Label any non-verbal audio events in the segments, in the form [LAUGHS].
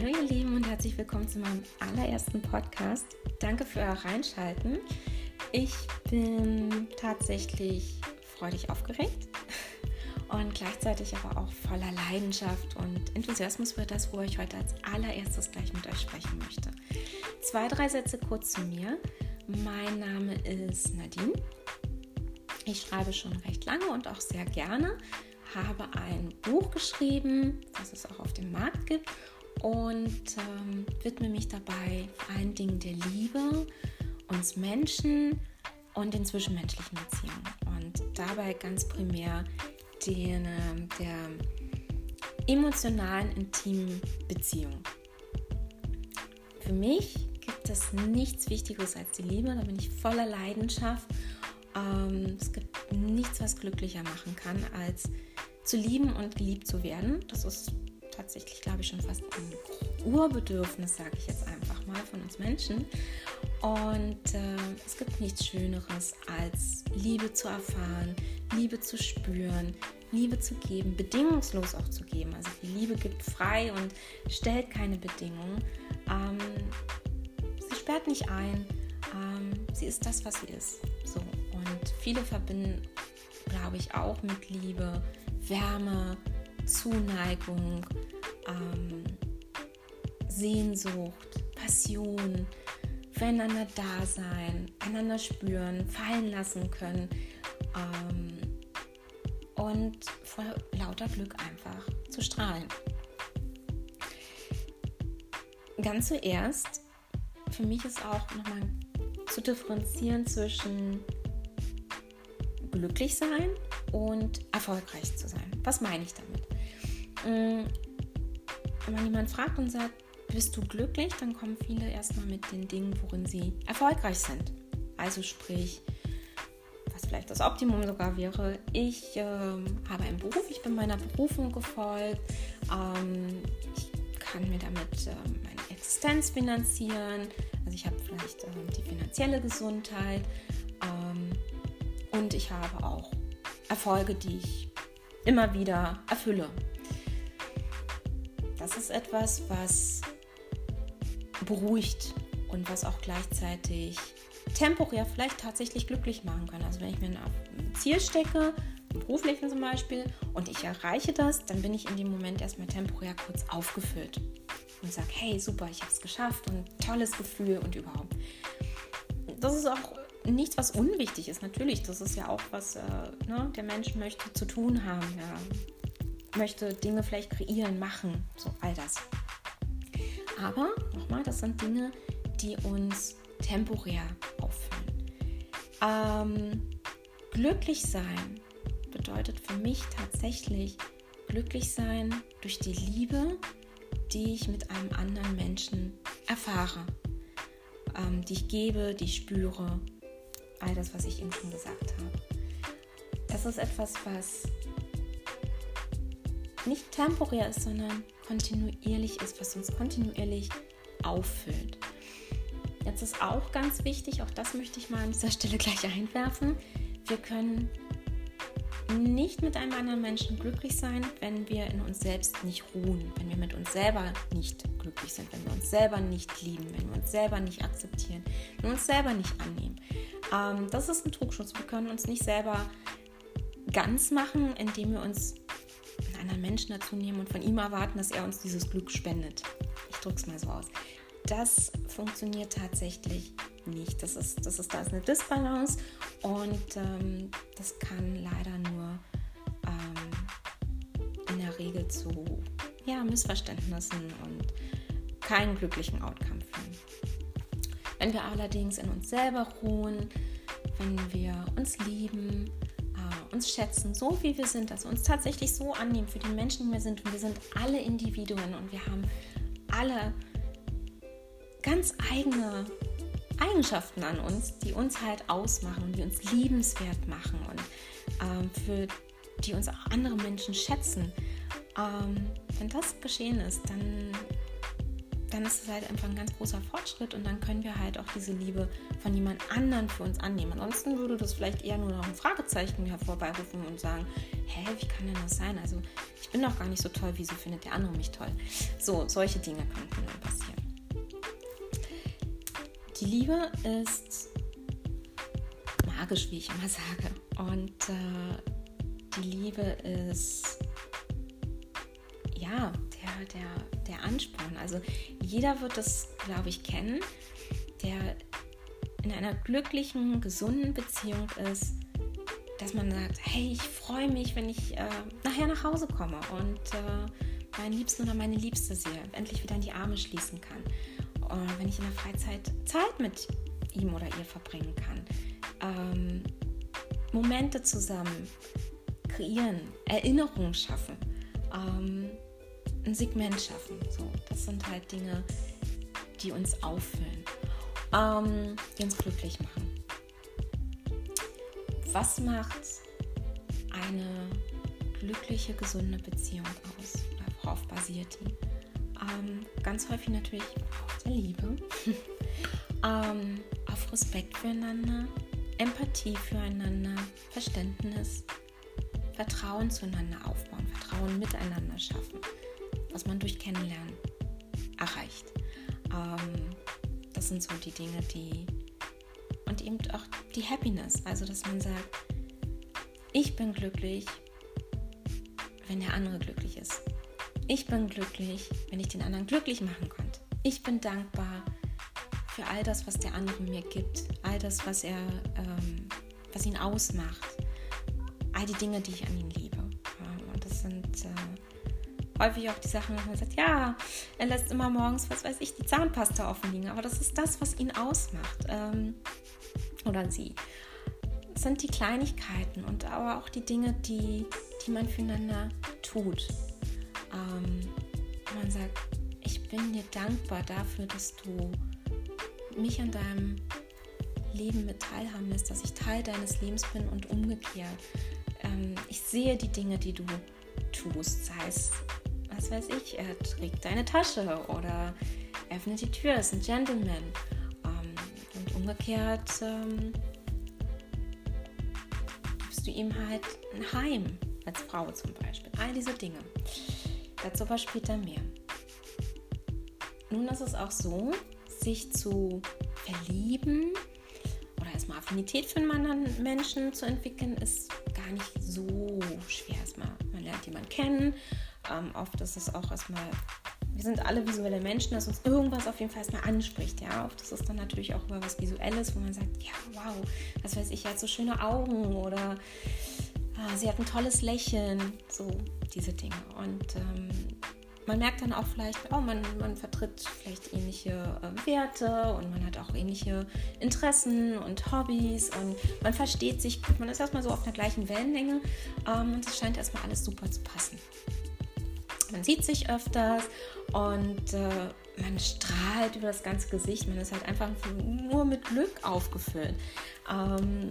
Hallo ihr Lieben und herzlich willkommen zu meinem allerersten Podcast. Danke für euer Reinschalten. Ich bin tatsächlich freudig aufgeregt [LAUGHS] und gleichzeitig aber auch voller Leidenschaft und Enthusiasmus für das, wo ich heute als allererstes gleich mit euch sprechen möchte. Zwei, drei Sätze kurz zu mir. Mein Name ist Nadine. Ich schreibe schon recht lange und auch sehr gerne, habe ein Buch geschrieben, das es auch auf dem Markt gibt und ähm, widme mich dabei vor allen Dingen der Liebe, uns Menschen und den zwischenmenschlichen Beziehungen. Und dabei ganz primär den, äh, der emotionalen, intimen Beziehung. Für mich gibt es nichts Wichtigeres als die Liebe, da bin ich voller Leidenschaft. Ähm, es gibt nichts, was glücklicher machen kann, als zu lieben und geliebt zu werden. Das ist tatsächlich, glaube ich, schon fast ein Urbedürfnis, sage ich jetzt einfach mal, von uns Menschen. Und äh, es gibt nichts Schöneres, als Liebe zu erfahren, Liebe zu spüren, Liebe zu geben, bedingungslos auch zu geben. Also die Liebe gibt frei und stellt keine Bedingungen. Ähm, sie sperrt nicht ein. Ähm, sie ist das, was sie ist. So. Und viele verbinden, glaube ich, auch mit Liebe Wärme, Zuneigung, ähm, Sehnsucht, Passion, füreinander da sein, einander spüren, fallen lassen können ähm, und vor lauter Glück einfach zu strahlen. Ganz zuerst, für mich ist auch nochmal zu differenzieren zwischen glücklich sein und erfolgreich zu sein. Was meine ich damit? Mm, wenn man jemanden fragt und sagt, bist du glücklich, dann kommen viele erstmal mit den Dingen, worin sie erfolgreich sind. Also sprich, was vielleicht das Optimum sogar wäre, ich äh, habe einen Beruf, ich bin meiner Berufung gefolgt, ähm, ich kann mir damit äh, meine Existenz finanzieren, also ich habe vielleicht äh, die finanzielle Gesundheit ähm, und ich habe auch Erfolge, die ich immer wieder erfülle. Das ist etwas, was beruhigt und was auch gleichzeitig temporär vielleicht tatsächlich glücklich machen kann. Also wenn ich mir ein Ziel stecke, im beruflichen zum Beispiel, und ich erreiche das, dann bin ich in dem Moment erstmal temporär kurz aufgefüllt und sage, hey, super, ich habe es geschafft und tolles Gefühl und überhaupt. Das ist auch nichts, was unwichtig ist. Natürlich, das ist ja auch was, äh, ne, der Mensch möchte zu tun haben. Ja. Möchte Dinge vielleicht kreieren, machen, so all das. Aber nochmal, das sind Dinge, die uns temporär auffüllen. Ähm, glücklich sein bedeutet für mich tatsächlich glücklich sein durch die Liebe, die ich mit einem anderen Menschen erfahre, ähm, die ich gebe, die ich spüre all das, was ich eben schon gesagt habe. Das ist etwas, was nicht temporär ist, sondern kontinuierlich ist, was uns kontinuierlich auffüllt. Jetzt ist auch ganz wichtig, auch das möchte ich mal an dieser Stelle gleich einwerfen, wir können nicht mit einem anderen Menschen glücklich sein, wenn wir in uns selbst nicht ruhen, wenn wir mit uns selber nicht glücklich sind, wenn wir uns selber nicht lieben, wenn wir uns selber nicht akzeptieren, wenn wir uns selber nicht annehmen. Ähm, das ist ein Trugschutz. Wir können uns nicht selber ganz machen, indem wir uns anderen Menschen dazu nehmen und von ihm erwarten, dass er uns dieses Glück spendet. Ich drücke es mal so aus. Das funktioniert tatsächlich nicht. Das ist, das ist da ist eine Disbalance und ähm, das kann leider nur ähm, in der Regel zu ja, Missverständnissen und keinen glücklichen Outcome führen. Wenn wir allerdings in uns selber ruhen, wenn wir uns lieben, uns schätzen, so wie wir sind, also uns tatsächlich so annehmen für die Menschen, die wir sind, und wir sind alle Individuen und wir haben alle ganz eigene Eigenschaften an uns, die uns halt ausmachen, die uns liebenswert machen und ähm, für die uns auch andere Menschen schätzen. Ähm, wenn das geschehen ist, dann dann ist es halt einfach ein ganz großer Fortschritt und dann können wir halt auch diese Liebe von jemand anderen für uns annehmen. Ansonsten würde das vielleicht eher nur noch ein Fragezeichen hervorberufen und sagen, hä, wie kann denn das sein? Also ich ich bin doch gar nicht so toll, wieso findet der andere mich toll? So, solche Dinge könnten dann passieren. Die Liebe ist magisch, wie ich immer sage. Und äh, die Liebe ist ja der, der, der Ansporn. Also jeder wird das, glaube ich, kennen, der in einer glücklichen, gesunden Beziehung ist, dass man sagt, hey, ich freue mich, wenn ich äh, nachher nach Hause komme und äh, meinen Liebsten oder meine Liebste sehe, endlich wieder in die Arme schließen kann. Und wenn ich in der Freizeit Zeit mit ihm oder ihr verbringen kann. Ähm, Momente zusammen kreieren, Erinnerungen schaffen, ähm, ein Segment schaffen. So, das sind halt Dinge, die uns auffüllen, ähm, die uns glücklich machen. Was macht eine glückliche, gesunde Beziehung aus? Worauf basiert die? Ähm, ganz häufig natürlich auf der Liebe, [LAUGHS] ähm, auf Respekt füreinander, Empathie füreinander, Verständnis, Vertrauen zueinander aufbauen, Vertrauen miteinander schaffen, was man durch Kennenlernen erreicht. Ähm, das sind so die Dinge, die und eben auch die Happiness, also dass man sagt, ich bin glücklich, wenn der andere glücklich ist. Ich bin glücklich, wenn ich den anderen glücklich machen konnte. Ich bin dankbar für all das, was der andere mir gibt, all das, was er, ähm, was ihn ausmacht, all die Dinge, die ich an ihm häufig auch die Sachen, wo man sagt, ja, er lässt immer morgens, was weiß ich, die Zahnpasta offen liegen, aber das ist das, was ihn ausmacht ähm, oder sie. Das sind die Kleinigkeiten und aber auch die Dinge, die, die man füreinander tut ähm, man sagt, ich bin dir dankbar dafür, dass du mich an deinem Leben mit teilhaben lässt, dass ich Teil deines Lebens bin und umgekehrt. Ähm, ich sehe die Dinge, die du tust, sei es, was weiß ich, er trägt deine Tasche oder öffnet die Tür, ist ein Gentleman. Ähm, und umgekehrt ähm, gibst du ihm halt ein Heim, als Frau zum Beispiel. All diese Dinge. Dazu aber später mehr. Nun ist es auch so, sich zu verlieben oder erstmal Affinität für einen anderen Menschen zu entwickeln, ist gar nicht so schwer. Erstmal, man lernt jemanden kennen. Ähm, oft ist es auch erstmal, wir sind alle visuelle Menschen, dass uns irgendwas auf jeden Fall erstmal anspricht. Ja, oft ist es dann natürlich auch über was Visuelles, wo man sagt, ja, wow, was weiß ich, er hat so schöne Augen oder ah, sie hat ein tolles Lächeln, so diese Dinge. Und ähm, man merkt dann auch vielleicht, oh, man, man vertritt vielleicht ähnliche äh, Werte und man hat auch ähnliche Interessen und Hobbys und man versteht sich gut. Man ist erstmal so auf der gleichen Wellenlänge ähm, und es scheint erstmal alles super zu passen. Man sieht sich öfters und äh, man strahlt über das ganze Gesicht. Man ist halt einfach nur mit Glück aufgefüllt. Ähm,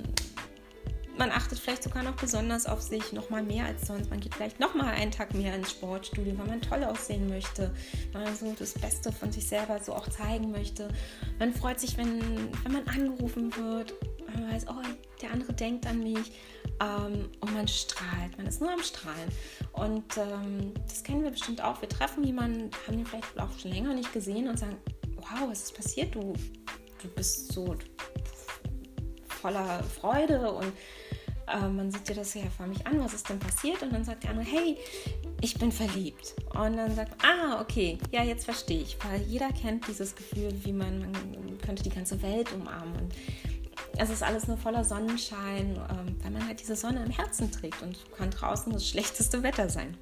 man achtet vielleicht sogar noch besonders auf sich, noch mal mehr als sonst. Man geht vielleicht noch mal einen Tag mehr ins Sportstudio, weil man toll aussehen möchte, weil man so das Beste von sich selber so auch zeigen möchte. Man freut sich, wenn, wenn man angerufen wird, man weiß, oh, der andere denkt an mich ähm, und man strahlt. Man ist nur am Strahlen. Und ähm, das kennen wir bestimmt auch. Wir treffen jemanden, haben ihn vielleicht auch schon länger nicht gesehen und sagen, wow, was ist passiert? Du, du bist so voller Freude und äh, man sieht dir das ja vor mich an, was ist denn passiert? Und dann sagt der andere, hey, ich bin verliebt. Und dann sagt, ah, okay, ja, jetzt verstehe ich, weil jeder kennt dieses Gefühl, wie man, man könnte die ganze Welt umarmen. Und es ist alles nur voller Sonnenschein, ähm, weil man halt diese Sonne im Herzen trägt und kann draußen das schlechteste Wetter sein.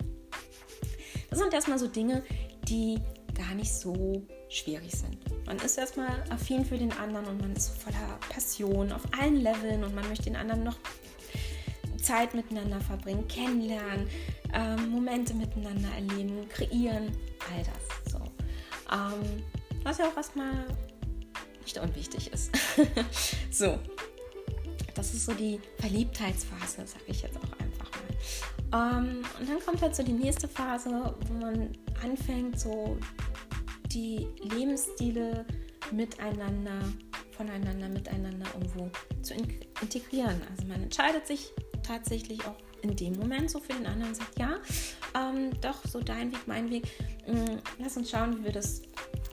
Das sind erstmal so Dinge, die gar nicht so schwierig sind. Man ist erstmal affin für den anderen und man ist voller Passion auf allen Leveln und man möchte den anderen noch Zeit miteinander verbringen, kennenlernen, ähm, Momente miteinander erleben, kreieren, all das. So. Ähm, was ja auch erstmal nicht unwichtig ist. [LAUGHS] so, das ist so die Verliebtheitsphase, sage ich jetzt auch einfach mal. Ähm, und dann kommt halt so die nächste Phase, wo man anfängt, so die Lebensstile miteinander, voneinander, miteinander irgendwo zu integrieren. Also man entscheidet sich tatsächlich auch in dem Moment so für den anderen sagt, ja, ähm, doch, so dein Weg, mein Weg, mh, lass uns schauen, wie wir das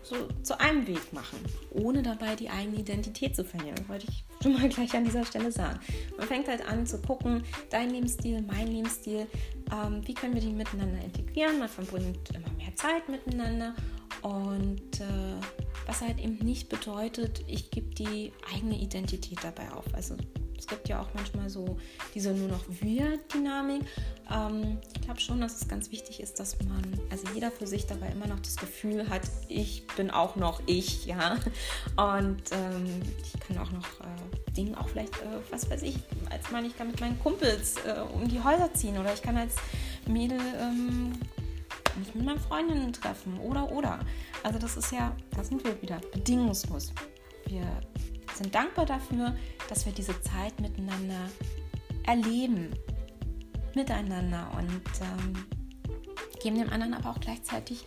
so zu einem Weg machen, ohne dabei die eigene Identität zu verlieren. Das wollte ich schon mal gleich an dieser Stelle sagen. Man fängt halt an zu gucken, dein Lebensstil, mein Lebensstil, ähm, wie können wir die miteinander integrieren. Man verbringt immer mehr Zeit miteinander und äh, was halt eben nicht bedeutet, ich gebe die eigene Identität dabei auf. Also es gibt ja auch manchmal so diese nur noch Wir-Dynamik. Ähm, ich glaube schon, dass es ganz wichtig ist, dass man, also jeder für sich dabei immer noch das Gefühl hat, ich bin auch noch ich, ja. Und ähm, ich kann auch noch äh, Dinge, auch vielleicht, äh, was weiß ich, als Mann, ich kann mit meinen Kumpels äh, um die Häuser ziehen oder ich kann als Mädel ähm, mich mit meinen Freundinnen treffen oder oder. Also das ist ja, da sind wir wieder, bedingungslos. Wir sind dankbar dafür, dass wir diese Zeit miteinander erleben, miteinander und ähm, geben dem anderen aber auch gleichzeitig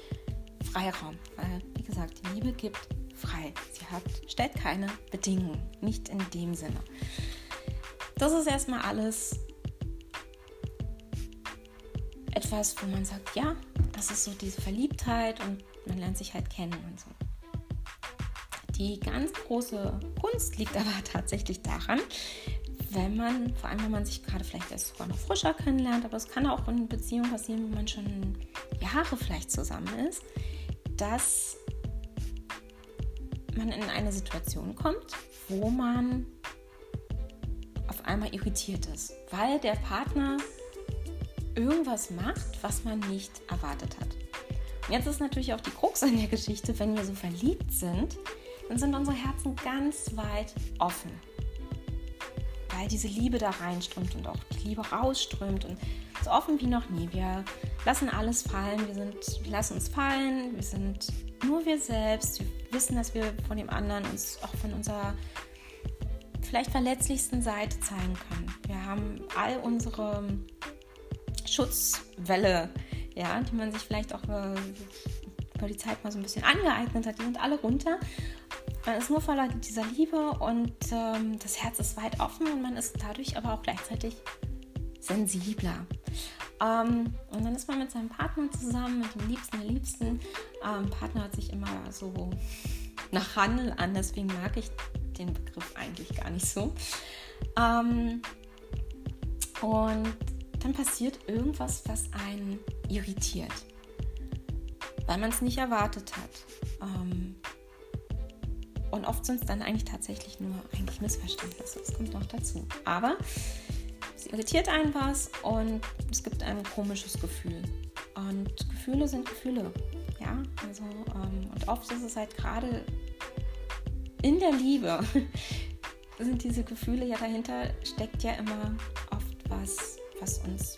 Freiraum, weil, wie gesagt, die Liebe gibt frei. Sie hat, stellt keine Bedingungen, nicht in dem Sinne. Das ist erstmal alles etwas, wo man sagt, ja, das ist so diese Verliebtheit und man lernt sich halt kennen und so. Die ganz große Kunst liegt [LAUGHS] aber tatsächlich daran, wenn man, vor allem wenn man sich gerade vielleicht erst sogar noch frischer kennenlernt, aber es kann auch in Beziehungen passieren, wo man schon Jahre vielleicht zusammen ist, dass man in eine Situation kommt, wo man auf einmal irritiert ist, weil der Partner irgendwas macht, was man nicht erwartet hat. Und jetzt ist natürlich auch die Krux an der Geschichte, wenn wir so verliebt sind, dann sind unsere Herzen ganz weit offen. Weil diese Liebe da reinströmt und auch die Liebe rausströmt und so offen wie noch nie. Wir lassen alles fallen, wir, sind, wir lassen uns fallen, wir sind nur wir selbst. Wir wissen, dass wir von dem anderen uns auch von unserer vielleicht verletzlichsten Seite zeigen können. Wir haben all unsere Schutzwelle, ja, die man sich vielleicht auch äh, über die Zeit mal so ein bisschen angeeignet hat, die sind alle runter. Man ist nur voller dieser Liebe und ähm, das Herz ist weit offen und man ist dadurch aber auch gleichzeitig sensibler. Ähm, und dann ist man mit seinem Partner zusammen, mit dem Liebsten der Liebsten. Ähm, Partner hat sich immer so nach Handel an, deswegen mag ich den Begriff eigentlich gar nicht so. Ähm, und dann passiert irgendwas, was einen irritiert, weil man es nicht erwartet hat. Ähm, und oft sind es dann eigentlich tatsächlich nur eigentlich Missverständnisse. Das kommt noch dazu. Aber es irritiert einen was und es gibt ein komisches Gefühl. Und Gefühle sind Gefühle. Ja, also, ähm, und oft ist es halt gerade in der Liebe, [LAUGHS] sind diese Gefühle ja dahinter, steckt ja immer oft was was uns,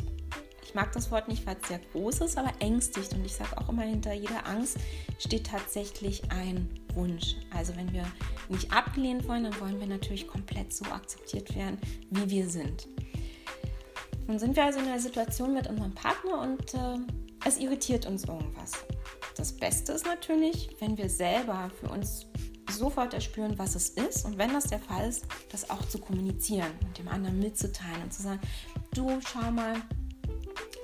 ich mag das Wort nicht, weil es sehr groß ist, aber ängstigt. Und ich sage auch immer, hinter jeder Angst steht tatsächlich ein Wunsch. Also wenn wir nicht abgelehnt wollen, dann wollen wir natürlich komplett so akzeptiert werden, wie wir sind. Nun sind wir also in einer Situation mit unserem Partner und äh, es irritiert uns irgendwas. Das Beste ist natürlich, wenn wir selber für uns sofort erspüren, was es ist und wenn das der Fall ist, das auch zu kommunizieren und dem anderen mitzuteilen und zu sagen, du schau mal,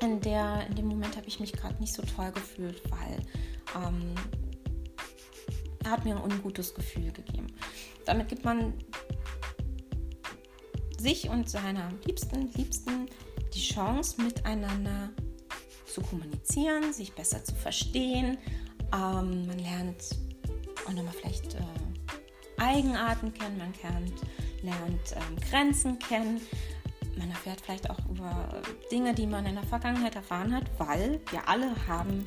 in, der, in dem Moment habe ich mich gerade nicht so toll gefühlt, weil ähm, er hat mir ein ungutes Gefühl gegeben. Damit gibt man sich und seiner Liebsten, Liebsten die Chance, miteinander zu kommunizieren, sich besser zu verstehen. Ähm, man lernt auch nochmal vielleicht äh, Eigenarten kennen, man kennt, lernt ähm, Grenzen kennen, man erfährt vielleicht auch über Dinge, die man in der Vergangenheit erfahren hat, weil wir alle haben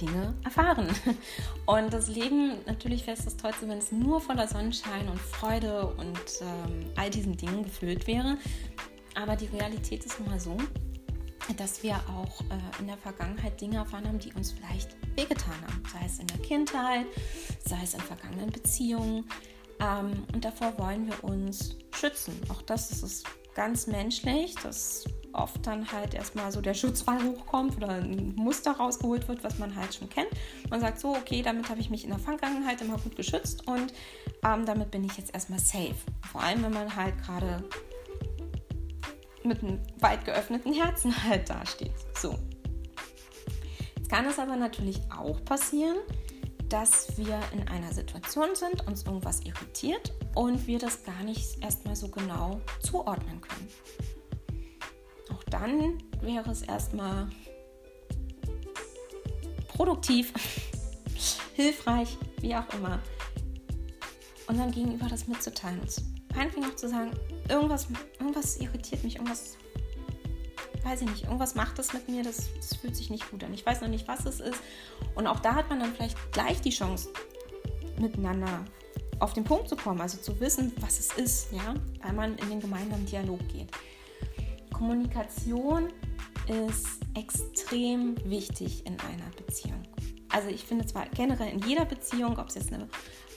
Dinge erfahren. [LAUGHS] Und das Leben, natürlich wäre es das Tollste, wenn es nur voller Sonnenschein und Freude und ähm, all diesen Dingen gefüllt wäre. Aber die Realität ist nun mal so, dass wir auch äh, in der Vergangenheit Dinge erfahren haben, die uns vielleicht wehgetan haben. Sei es in der Kindheit, sei es in vergangenen Beziehungen. Ähm, und davor wollen wir uns schützen. Auch das ist es ganz menschlich, dass oft dann halt erstmal so der Schutzfall hochkommt oder ein Muster rausgeholt wird, was man halt schon kennt. Man sagt so, okay, damit habe ich mich in der Vergangenheit immer gut geschützt und ähm, damit bin ich jetzt erstmal safe. Vor allem, wenn man halt gerade mit einem weit geöffneten Herzen halt dasteht. So. Jetzt kann es aber natürlich auch passieren, dass wir in einer Situation sind, uns irgendwas irritiert und wir das gar nicht erstmal so genau zuordnen können. Auch dann wäre es erstmal produktiv, [LAUGHS] hilfreich, wie auch immer, unserem Gegenüber das mitzuteilen. Und meinetwegen auch zu sagen, irgendwas, irgendwas irritiert mich, irgendwas, weiß ich nicht, irgendwas macht das mit mir, das, das fühlt sich nicht gut an. Ich weiß noch nicht, was es ist. Und auch da hat man dann vielleicht gleich die Chance, miteinander auf den Punkt zu kommen, also zu wissen, was es ist, ja, weil man in den gemeinsamen Dialog geht. Kommunikation ist extrem wichtig in einer Beziehung. Also ich finde zwar generell in jeder Beziehung, ob es jetzt eine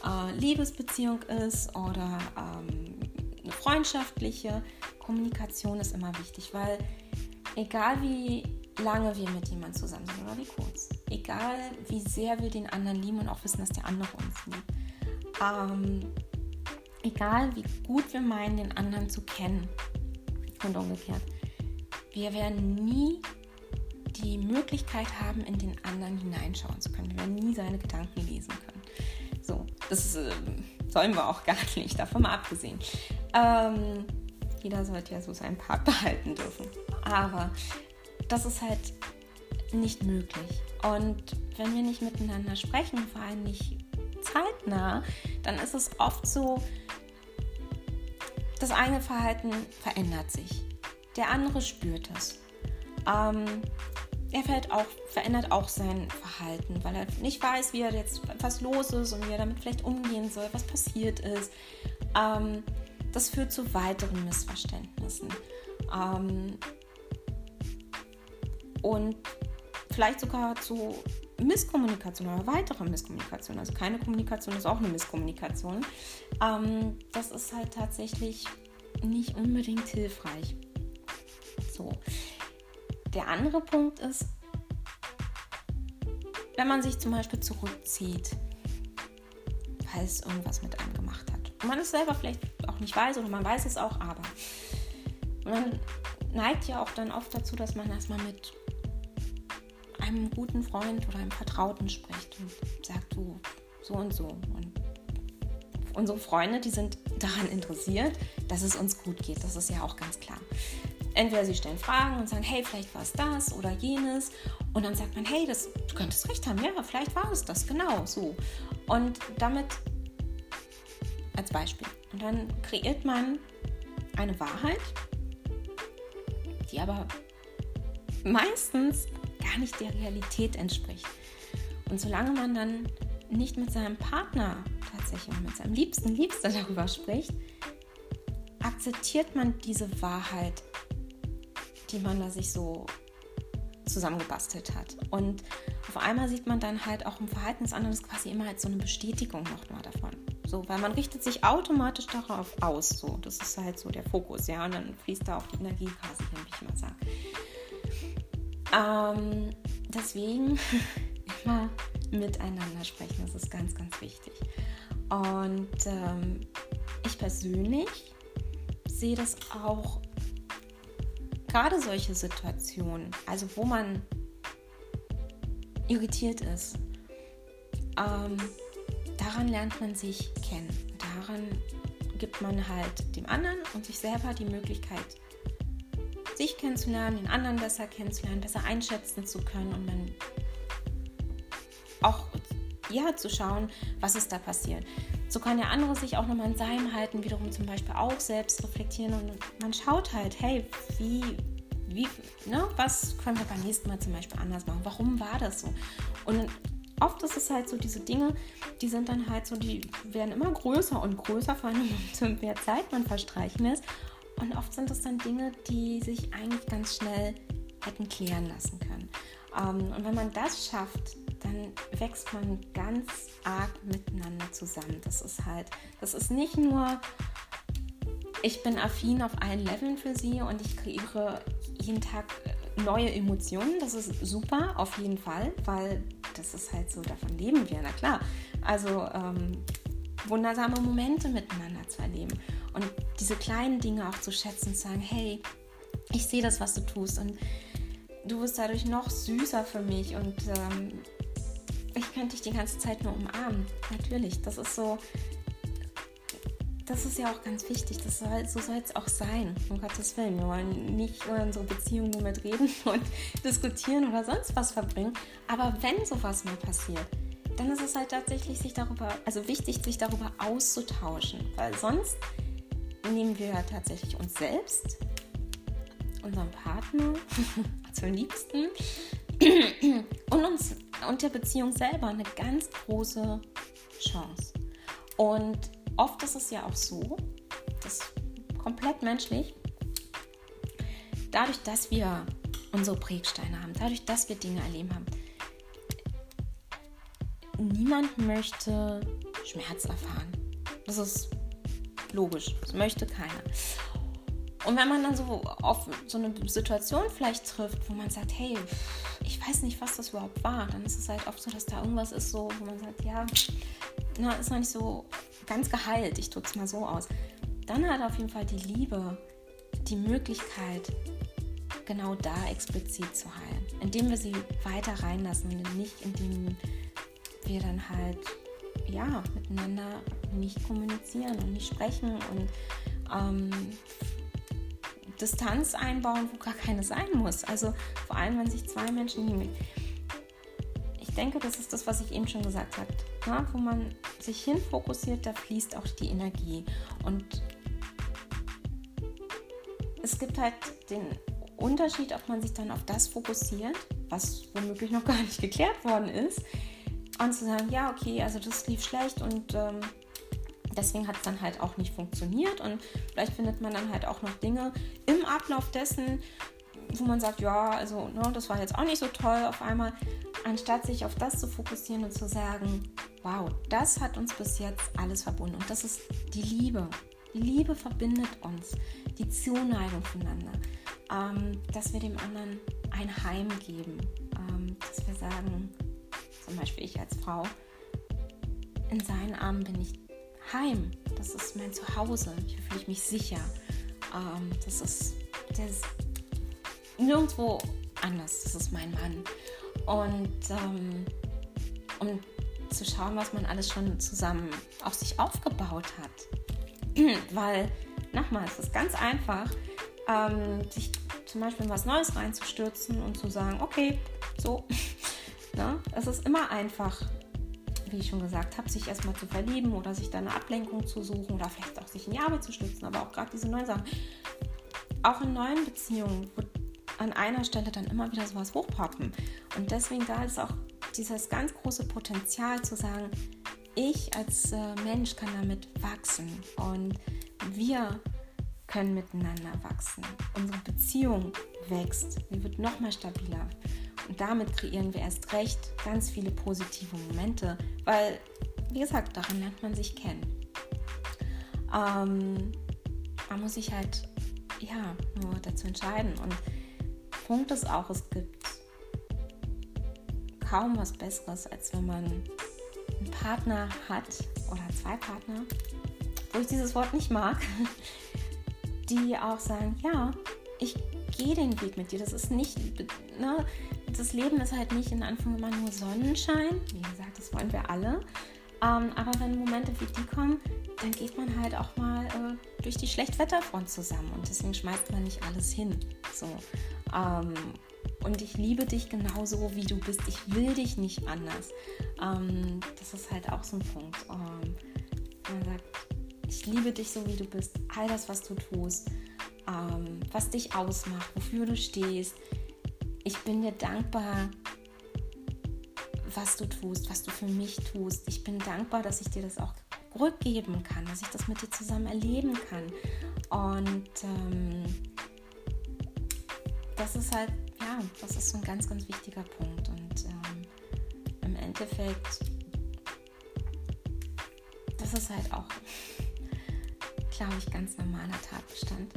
äh, Liebesbeziehung ist oder ähm, eine freundschaftliche, Kommunikation ist immer wichtig, weil egal wie lange wir mit jemandem zusammen sind oder wie kurz, egal wie sehr wir den anderen lieben und auch wissen, dass der andere uns liebt, ähm, egal wie gut wir meinen, den anderen zu kennen und umgekehrt, wir werden nie die Möglichkeit haben, in den anderen hineinschauen zu können. Wir werden nie seine Gedanken lesen können. So, das äh, sollen wir auch gar nicht, davon mal abgesehen. Ähm, jeder sollte ja so seinen Part [LAUGHS] behalten dürfen. Aber das ist halt nicht möglich. Und wenn wir nicht miteinander sprechen, vor allem nicht zeitnah, dann ist es oft so, das eine Verhalten verändert sich. Der andere spürt es. Ähm, er auch, verändert auch sein Verhalten, weil er nicht weiß, wie er jetzt was los ist und wie er damit vielleicht umgehen soll, was passiert ist. Ähm, das führt zu weiteren Missverständnissen. Ähm, und vielleicht sogar zu Misskommunikation oder weitere Misskommunikation. Also keine Kommunikation ist auch eine Misskommunikation. Ähm, das ist halt tatsächlich nicht unbedingt hilfreich. So. Der andere Punkt ist, wenn man sich zum Beispiel zurückzieht, weil es irgendwas mit einem gemacht hat. Und man es selber vielleicht auch nicht weiß oder man weiß es auch, aber man neigt ja auch dann oft dazu, dass man erstmal mit einem guten Freund oder einem Vertrauten spricht und sagt, du, so und so. Und unsere Freunde, die sind daran interessiert, dass es uns gut geht. Das ist ja auch ganz klar. Entweder sie stellen Fragen und sagen, hey, vielleicht war es das oder jenes. Und dann sagt man, hey, das, du könntest recht haben, ja, vielleicht war es das, genau so. Und damit als Beispiel. Und dann kreiert man eine Wahrheit, die aber meistens gar nicht der Realität entspricht. Und solange man dann nicht mit seinem Partner tatsächlich, mit seinem Liebsten, Liebster darüber spricht, akzeptiert man diese Wahrheit, die man da sich so zusammengebastelt hat. Und auf einmal sieht man dann halt auch im Verhalten des anderen quasi immer als so eine Bestätigung nochmal davon. So, weil man richtet sich automatisch darauf aus. So, das ist halt so der Fokus, ja. Und dann fließt da auch die Energie quasi hin, wie ich immer sage. Ähm, deswegen [LAUGHS] immer miteinander sprechen, das ist ganz, ganz wichtig. Und ähm, ich persönlich sehe das auch gerade solche Situationen, also wo man irritiert ist, ähm, daran lernt man sich kennen. Daran gibt man halt dem anderen und sich selber die Möglichkeit, sich kennenzulernen, den anderen besser kennenzulernen, besser einschätzen zu können und dann auch ja, zu schauen, was ist da passiert. So kann der andere sich auch nochmal in seinem Halten wiederum zum Beispiel auch selbst reflektieren und man schaut halt, hey, wie, wie, ne, was können wir beim nächsten Mal zum Beispiel anders machen? Warum war das so? Und oft ist es halt so, diese Dinge, die sind dann halt so, die werden immer größer und größer, vor allem [LAUGHS] umso mehr Zeit man verstreichen lässt. Und oft sind es dann Dinge, die sich eigentlich ganz schnell hätten klären lassen können. Ähm, und wenn man das schafft, dann wächst man ganz arg miteinander zusammen. Das ist halt, das ist nicht nur, ich bin affin auf allen Leveln für sie und ich kreiere jeden Tag neue Emotionen. Das ist super, auf jeden Fall, weil das ist halt so, davon leben wir, na klar. Also ähm, wundersame Momente miteinander zu erleben und diese kleinen Dinge auch zu schätzen, zu sagen, hey, ich sehe das, was du tust und du wirst dadurch noch süßer für mich und ähm, ich könnte dich die ganze Zeit nur umarmen. Natürlich, das ist so, das ist ja auch ganz wichtig. Das soll, so soll es auch sein, um Gottes Willen. Wir wollen nicht über unsere Beziehung nur mit reden [LAUGHS] und diskutieren oder sonst was verbringen. Aber wenn sowas mal passiert, dann ist es halt tatsächlich sich darüber, also wichtig, sich darüber auszutauschen. Weil sonst nehmen wir tatsächlich uns selbst, unseren Partner, [LAUGHS] zum Liebsten und uns und der Beziehung selber eine ganz große Chance. Und oft ist es ja auch so, das ist komplett menschlich, dadurch, dass wir unsere Prägsteine haben, dadurch, dass wir Dinge erleben haben, niemand möchte Schmerz erfahren. Das ist logisch. Das möchte keiner. Und wenn man dann so auf so eine Situation vielleicht trifft, wo man sagt, hey, ich weiß nicht, was das überhaupt war, dann ist es halt oft so, dass da irgendwas ist, so, wo man sagt, ja, na, ist noch nicht so ganz geheilt, ich drücke es mal so aus. Dann hat auf jeden Fall die Liebe die Möglichkeit, genau da explizit zu heilen, indem wir sie weiter reinlassen und nicht indem wir dann halt ja miteinander nicht kommunizieren und nicht sprechen und ähm, Distanz einbauen, wo gar keine sein muss. Also vor allem, wenn sich zwei Menschen lieben. Ich denke, das ist das, was ich eben schon gesagt habe. Ja, wo man sich hin fokussiert, da fließt auch die Energie. Und es gibt halt den Unterschied, ob man sich dann auf das fokussiert, was womöglich noch [LAUGHS] gar nicht geklärt worden ist, und zu sagen, ja, okay, also das lief schlecht und ähm, deswegen hat es dann halt auch nicht funktioniert und vielleicht findet man dann halt auch noch Dinge im Ablauf dessen, wo man sagt, ja, also ne, das war jetzt auch nicht so toll auf einmal, anstatt sich auf das zu fokussieren und zu sagen, wow, das hat uns bis jetzt alles verbunden. Und das ist die Liebe. Die Liebe verbindet uns, die Zuneigung voneinander, ähm, dass wir dem anderen ein Heim geben, ähm, dass wir sagen, zum Beispiel ich als Frau, in seinen Armen bin ich heim. Das ist mein Zuhause. Hier fühle ich mich sicher. Ähm, das, ist, das ist nirgendwo anders. Das ist mein Mann. Und ähm, um zu schauen, was man alles schon zusammen auf sich aufgebaut hat. [CLEARS THROAT] Weil, nochmal, es ist ganz einfach, ähm, sich zum Beispiel in was Neues reinzustürzen und zu sagen, okay, so, [LAUGHS] Ne? Es ist immer einfach, wie ich schon gesagt habe, sich erstmal zu verlieben oder sich da eine Ablenkung zu suchen oder vielleicht auch sich in die Arbeit zu stützen, aber auch gerade diese neuen Sachen. Auch in neuen Beziehungen wird an einer Stelle dann immer wieder sowas hochpoppen. Und deswegen da ist auch dieses ganz große Potenzial zu sagen, ich als äh, Mensch kann damit wachsen und wir können miteinander wachsen. Unsere Beziehung wächst, sie wird noch mal stabiler. Und damit kreieren wir erst recht ganz viele positive Momente, weil, wie gesagt, daran lernt man sich kennen. Ähm, man muss sich halt, ja, nur dazu entscheiden. Und Punkt ist auch, es gibt kaum was Besseres, als wenn man einen Partner hat oder zwei Partner, wo ich dieses Wort nicht mag, [LAUGHS] die auch sagen, ja, ich gehe den Weg mit dir. Das ist nicht, ne, das Leben ist halt nicht in Anfang immer nur Sonnenschein. Wie gesagt, das wollen wir alle. Ähm, aber wenn Momente wie die kommen, dann geht man halt auch mal äh, durch die Schlechtwetterfront zusammen und deswegen schmeißt man nicht alles hin. So. Ähm, und ich liebe dich genauso, wie du bist. Ich will dich nicht anders. Ähm, das ist halt auch so ein Punkt. Ähm, man sagt, ich liebe dich so, wie du bist. All das, was du tust, ähm, was dich ausmacht, wofür du stehst, ich bin dir dankbar, was du tust, was du für mich tust. Ich bin dankbar, dass ich dir das auch rückgeben kann, dass ich das mit dir zusammen erleben kann. Und ähm, das ist halt, ja, das ist so ein ganz, ganz wichtiger Punkt. Und ähm, im Endeffekt, das ist halt auch, [LAUGHS] glaube ich, ganz normaler Tatbestand.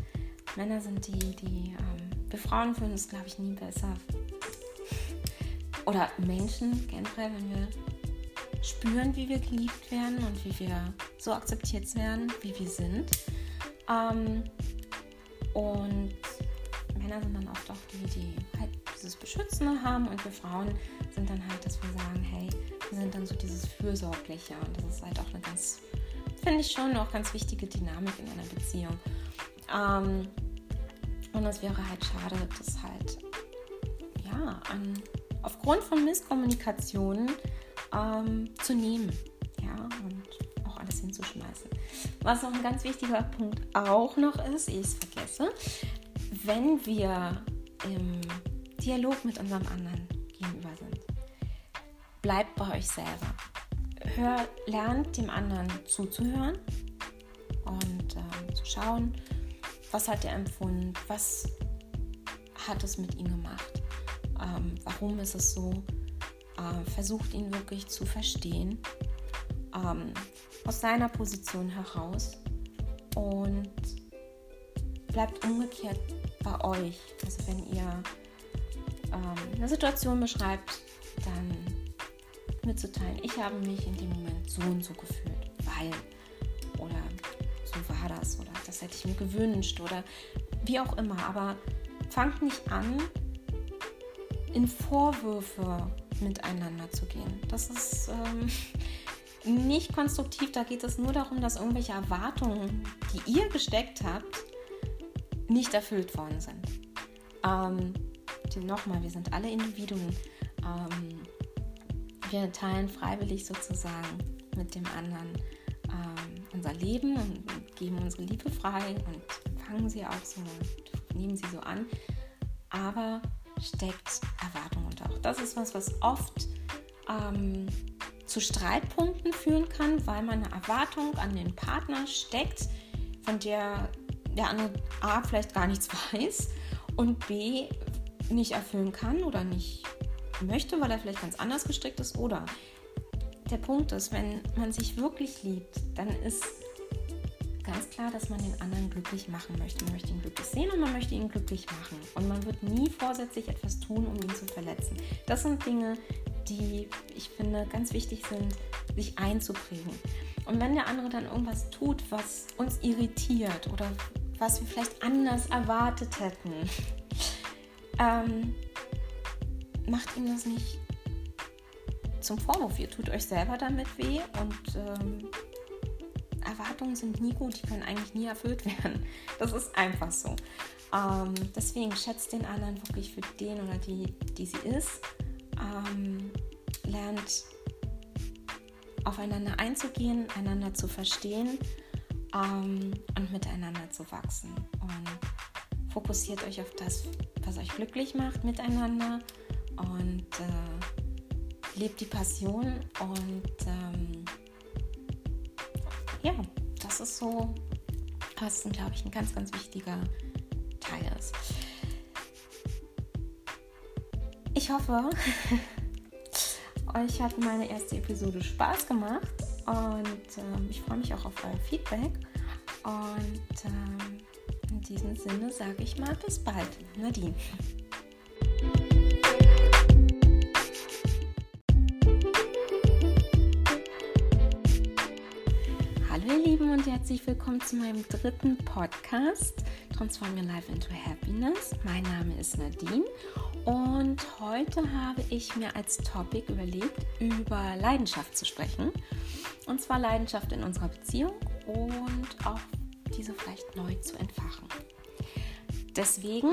Männer sind die, die ähm, wir Frauen fühlen es, glaube ich, nie besser. Oder Menschen generell, wenn wir spüren, wie wir geliebt werden und wie wir so akzeptiert werden, wie wir sind. Ähm, und Männer sind dann oft auch die, die halt dieses Beschützende haben und wir Frauen sind dann halt, dass wir sagen, hey, wir sind dann so dieses Fürsorgliche und das ist halt auch eine ganz, finde ich schon auch ganz wichtige Dynamik in einer Beziehung. Ähm, und es wäre halt schade, dass halt, ja, an, aufgrund von Misskommunikationen ähm, zu nehmen. Ja, und auch alles hinzuschmeißen. Was noch ein ganz wichtiger Punkt auch noch ist, ich es vergesse, wenn wir im Dialog mit unserem anderen gegenüber sind, bleibt bei euch selber. Hör, lernt dem anderen zuzuhören und äh, zu schauen, was hat er empfunden, was hat es mit ihm gemacht, ähm, warum ist es so. Äh, versucht ihn wirklich zu verstehen, ähm, aus seiner Position heraus und bleibt umgekehrt bei euch. Also wenn ihr ähm, eine Situation beschreibt, dann mitzuteilen, ich habe mich in dem Moment so und so gefühlt, weil oder so war das oder das hätte ich mir gewünscht oder wie auch immer. Aber fangt nicht an, in Vorwürfe miteinander zu gehen. Das ist ähm, [LAUGHS] nicht konstruktiv. Da geht es nur darum, dass irgendwelche Erwartungen, die ihr gesteckt habt, nicht erfüllt worden sind. Ähm, Nochmal, wir sind alle Individuen. Ähm, wir teilen freiwillig sozusagen mit dem anderen ähm, unser Leben und geben unsere Liebe frei und fangen sie auch so und nehmen sie so an. Aber steckt Erwartung und auch das ist was, was oft ähm, zu Streitpunkten führen kann, weil man eine Erwartung an den Partner steckt, von der der andere A vielleicht gar nichts [LAUGHS] weiß und B nicht erfüllen kann oder nicht möchte, weil er vielleicht ganz anders gestrickt ist. Oder der Punkt ist, wenn man sich wirklich liebt, dann ist ganz klar, dass man den anderen glücklich machen möchte. Man möchte ihn glücklich sehen und man möchte ihn glücklich machen. Und man wird nie vorsätzlich etwas tun, um ihn zu verletzen. Das sind Dinge, die ich finde ganz wichtig sind, sich einzuprägen. Und wenn der andere dann irgendwas tut, was uns irritiert oder was wir vielleicht anders erwartet hätten, [LAUGHS] ähm, macht ihm das nicht zum Vorwurf. Ihr tut euch selber damit weh und ähm, Erwartungen sind nie gut, die können eigentlich nie erfüllt [LAUGHS] werden. Das ist einfach so. Ähm, deswegen schätzt den anderen wirklich für den oder die, die sie ist. Ähm, lernt aufeinander einzugehen, einander zu verstehen ähm, und miteinander zu wachsen. Und fokussiert euch auf das, was euch glücklich macht miteinander und äh, lebt die Passion und ähm, ja, das ist so, was, glaube ich, ein ganz, ganz wichtiger Teil ist. Ich hoffe, [LAUGHS] euch hat meine erste Episode Spaß gemacht und ähm, ich freue mich auch auf euer Feedback. Und ähm, in diesem Sinne sage ich mal bis bald. Nadine. Herzlich willkommen zu meinem dritten Podcast Transform Your Life into Happiness. Mein Name ist Nadine und heute habe ich mir als Topic überlegt, über Leidenschaft zu sprechen. Und zwar Leidenschaft in unserer Beziehung und auch diese vielleicht neu zu entfachen. Deswegen,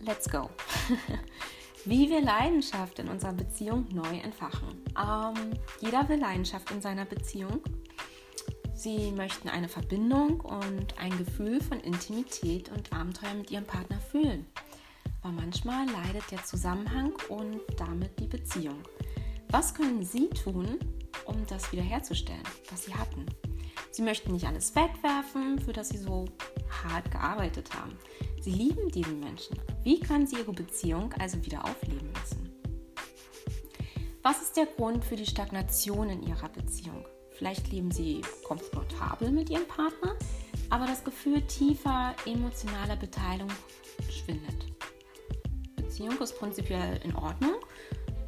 let's go. [LAUGHS] Wie wir Leidenschaft in unserer Beziehung neu entfachen. Ähm, jeder will Leidenschaft in seiner Beziehung. Sie möchten eine Verbindung und ein Gefühl von Intimität und Abenteuer mit ihrem Partner fühlen aber manchmal leidet der Zusammenhang und damit die Beziehung. Was können Sie tun, um das wiederherzustellen, was Sie hatten? Sie möchten nicht alles wegwerfen, für das Sie so hart gearbeitet haben. Sie lieben diesen Menschen. Wie können Sie Ihre Beziehung also wieder aufleben lassen? Was ist der Grund für die Stagnation in Ihrer Beziehung? Vielleicht leben Sie komfortabel mit Ihrem Partner, aber das Gefühl tiefer emotionaler Beteiligung schwindet. Beziehung ist prinzipiell in Ordnung,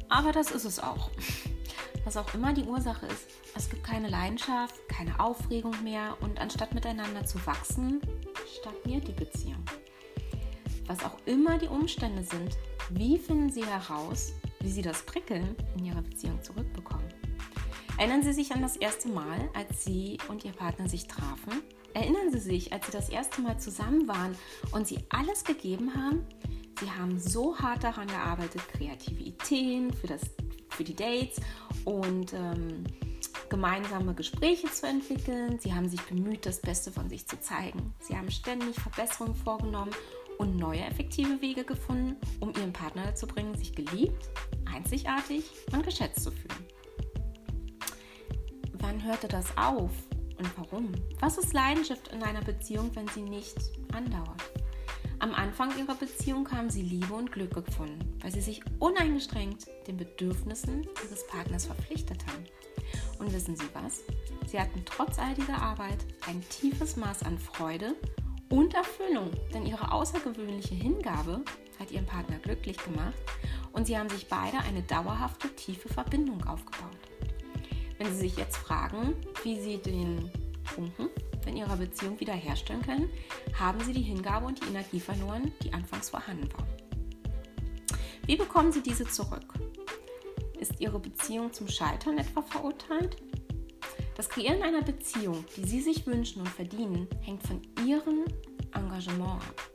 aber das ist es auch. [LAUGHS] Was auch immer die Ursache ist, es gibt keine Leidenschaft, keine Aufregung mehr und anstatt miteinander zu wachsen, stagniert die Beziehung. was auch immer die Umstände sind, wie finden Sie heraus, wie Sie das Prickeln in Ihrer Beziehung zurückbekommen? Erinnern Sie sich an das erste Mal, als Sie und Ihr Partner sich trafen? Erinnern Sie sich, als Sie das erste Mal zusammen waren und Sie alles gegeben haben? Sie haben so hart daran gearbeitet, kreative Ideen für, das, für die Dates und ähm, gemeinsame Gespräche zu entwickeln. Sie haben sich bemüht, das Beste von sich zu zeigen. Sie haben ständig Verbesserungen vorgenommen und neue effektive Wege gefunden, um ihren Partner zu bringen, sich geliebt, einzigartig und geschätzt zu fühlen. Wann hörte das auf und warum? Was ist Leidenschaft in einer Beziehung, wenn sie nicht andauert? Am Anfang ihrer Beziehung haben sie Liebe und Glück gefunden, weil sie sich uneingeschränkt den Bedürfnissen ihres Partners verpflichtet haben. Und wissen Sie was? Sie hatten trotz all dieser Arbeit ein tiefes Maß an Freude und Erfüllung, denn ihre außergewöhnliche Hingabe hat ihren Partner glücklich gemacht und sie haben sich beide eine dauerhafte, tiefe Verbindung aufgebaut. Wenn Sie sich jetzt fragen, wie Sie den Funken in Ihrer Beziehung wiederherstellen können, haben Sie die Hingabe und die Energie verloren, die anfangs vorhanden war. Wie bekommen Sie diese zurück? Ist Ihre Beziehung zum Scheitern etwa verurteilt? Das Kreieren einer Beziehung, die Sie sich wünschen und verdienen, hängt von Ihrem Engagement ab.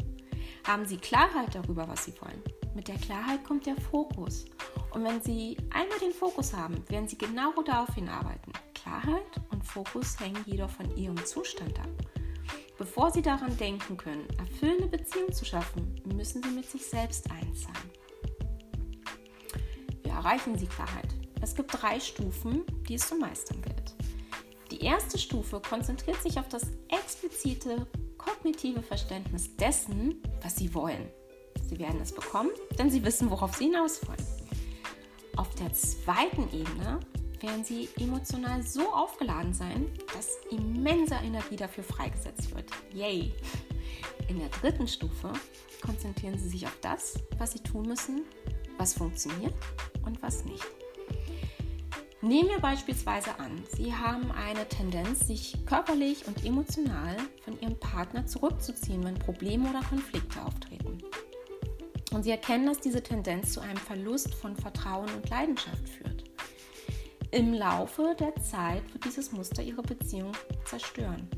Haben Sie Klarheit darüber, was Sie wollen? Mit der Klarheit kommt der Fokus. Und wenn Sie einmal den Fokus haben, werden Sie genau darauf hinarbeiten. Klarheit und Fokus hängen jedoch von Ihrem Zustand ab. Bevor Sie daran denken können, erfüllende Beziehungen zu schaffen, müssen Sie mit sich selbst eins sein. Wie erreichen Sie Klarheit? Es gibt drei Stufen, die es zu meistern gilt. Die erste Stufe konzentriert sich auf das explizite kognitive Verständnis dessen, was Sie wollen. Sie werden es bekommen, denn Sie wissen, worauf Sie hinaus wollen. Auf der zweiten Ebene werden Sie emotional so aufgeladen sein, dass immense Energie dafür freigesetzt wird. Yay! In der dritten Stufe konzentrieren Sie sich auf das, was Sie tun müssen, was funktioniert und was nicht. Nehmen wir beispielsweise an, Sie haben eine Tendenz, sich körperlich und emotional von Ihrem Partner zurückzuziehen, wenn Probleme oder Konflikte auftreten. Und Sie erkennen, dass diese Tendenz zu einem Verlust von Vertrauen und Leidenschaft führt. Im Laufe der Zeit wird dieses Muster Ihre Beziehung zerstören.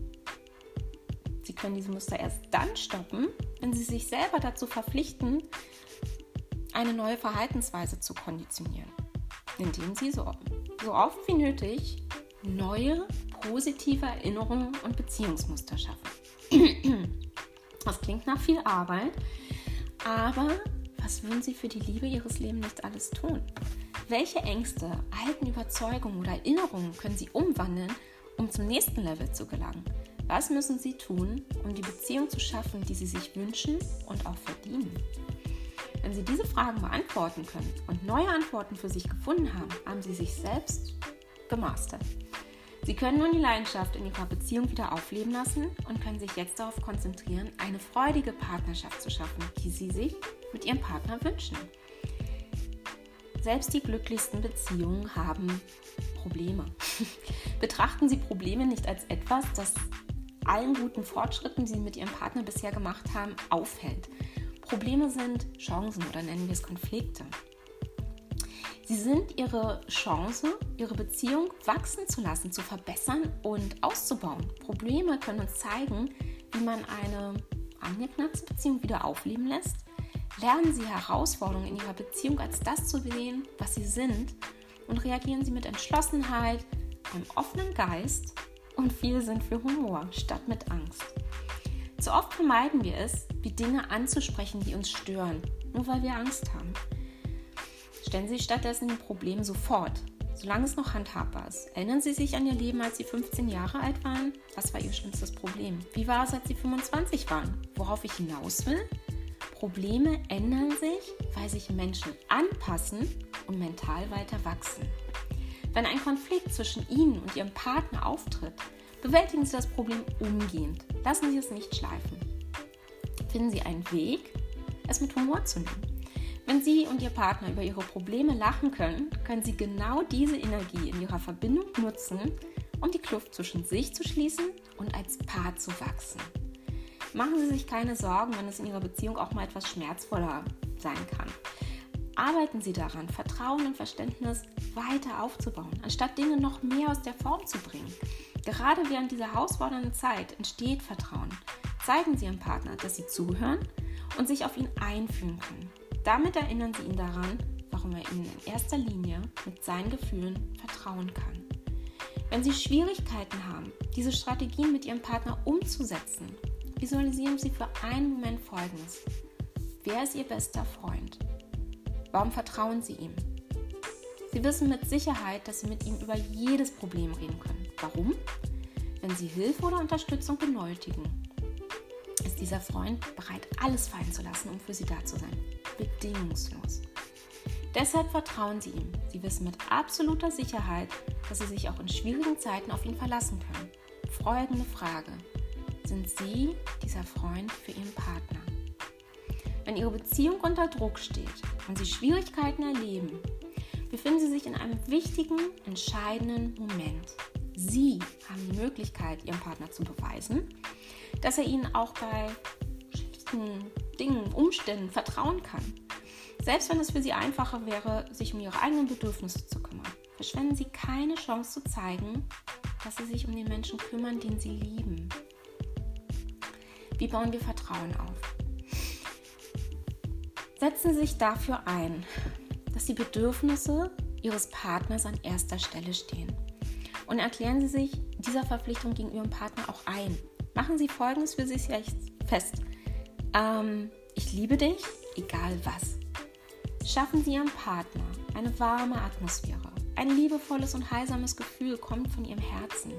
Sie können diese Muster erst dann stoppen, wenn Sie sich selber dazu verpflichten, eine neue Verhaltensweise zu konditionieren, indem Sie so so oft wie nötig neue positive Erinnerungen und Beziehungsmuster schaffen. [CLEARS THROAT] Das klingt nach viel Arbeit, aber was würden Sie für die Liebe Ihres Lebens nicht alles tun? Welche Ängste, alten Überzeugungen oder Erinnerungen können Sie umwandeln, um zum nächsten Level zu gelangen? Was müssen Sie tun, um die Beziehung zu schaffen, die Sie sich wünschen und auch verdienen? Wenn Sie diese Fragen beantworten können und neue Antworten für sich gefunden haben, haben Sie sich selbst gemastert. Sie können nun die Leidenschaft in Ihrer Beziehung wieder aufleben lassen und können sich jetzt darauf konzentrieren, eine freudige Partnerschaft zu schaffen, die Sie sich mit Ihrem Partner wünschen. Selbst die glücklichsten Beziehungen haben Probleme. [LAUGHS] Betrachten Sie Probleme nicht als etwas, das allen guten Fortschritten, die Sie mit Ihrem Partner bisher gemacht haben, aufhält. Probleme sind Chancen oder nennen wir es Konflikte. Sie sind ihre Chance, ihre Beziehung wachsen zu lassen, zu verbessern und auszubauen. Probleme können uns zeigen, wie man eine angeknackte Beziehung wieder aufleben lässt. Lernen Sie Herausforderungen in Ihrer Beziehung als das zu sehen, was sie sind und reagieren Sie mit Entschlossenheit, einem offenen Geist und viel Sinn für Humor statt mit Angst. Zu oft vermeiden wir es, die Dinge anzusprechen, die uns stören, nur weil wir Angst haben. Stellen Sie stattdessen ein Problem sofort, solange es noch handhabbar ist. Erinnern Sie sich an Ihr Leben, als Sie 15 Jahre alt waren? Was war Ihr schlimmstes Problem? Wie war es, als Sie 25 waren? Worauf ich hinaus will? Probleme ändern sich, weil sich Menschen anpassen und mental weiter wachsen. Wenn ein Konflikt zwischen Ihnen und Ihrem Partner auftritt, Bewältigen Sie das Problem umgehend. Lassen Sie es nicht schleifen. Finden Sie einen Weg, es mit Humor zu nehmen. Wenn Sie und Ihr Partner über Ihre Probleme lachen können, können Sie genau diese Energie in Ihrer Verbindung nutzen, um die Kluft zwischen sich zu schließen und als Paar zu wachsen. Machen Sie sich keine Sorgen, wenn es in Ihrer Beziehung auch mal etwas schmerzvoller sein kann. Arbeiten Sie daran, Vertrauen und Verständnis weiter aufzubauen, anstatt Dinge noch mehr aus der Form zu bringen. Gerade während dieser herausfordernden Zeit entsteht Vertrauen. Zeigen Sie Ihrem Partner, dass Sie zuhören und sich auf ihn einfühlen können. Damit erinnern Sie ihn daran, warum er Ihnen in erster Linie mit seinen Gefühlen vertrauen kann. Wenn Sie Schwierigkeiten haben, diese Strategien mit Ihrem Partner umzusetzen, visualisieren Sie für einen Moment Folgendes. Wer ist Ihr bester Freund? Warum vertrauen Sie ihm? Sie wissen mit Sicherheit, dass Sie mit ihm über jedes Problem reden können. Warum? Wenn Sie Hilfe oder Unterstützung benötigen, ist dieser Freund bereit, alles fallen zu lassen, um für Sie da zu sein. Bedingungslos. Deshalb vertrauen Sie ihm. Sie wissen mit absoluter Sicherheit, dass Sie sich auch in schwierigen Zeiten auf ihn verlassen können. Folgende Frage. Sind Sie dieser Freund für Ihren Partner? Wenn Ihre Beziehung unter Druck steht und Sie Schwierigkeiten erleben, befinden Sie sich in einem wichtigen, entscheidenden Moment. Sie haben die Möglichkeit, Ihrem Partner zu beweisen, dass er Ihnen auch bei schlichten Dingen, Umständen vertrauen kann. Selbst wenn es für Sie einfacher wäre, sich um Ihre eigenen Bedürfnisse zu kümmern, verschwenden Sie keine Chance zu zeigen, dass Sie sich um den Menschen kümmern, den Sie lieben. Wie bauen wir Vertrauen auf? Setzen Sie sich dafür ein, dass die Bedürfnisse Ihres Partners an erster Stelle stehen. Und erklären Sie sich dieser Verpflichtung gegenüber Ihrem Partner auch ein. Machen Sie Folgendes für sich fest. Ähm, ich liebe dich, egal was. Schaffen Sie Ihrem Partner eine warme Atmosphäre. Ein liebevolles und heilsames Gefühl kommt von Ihrem Herzen.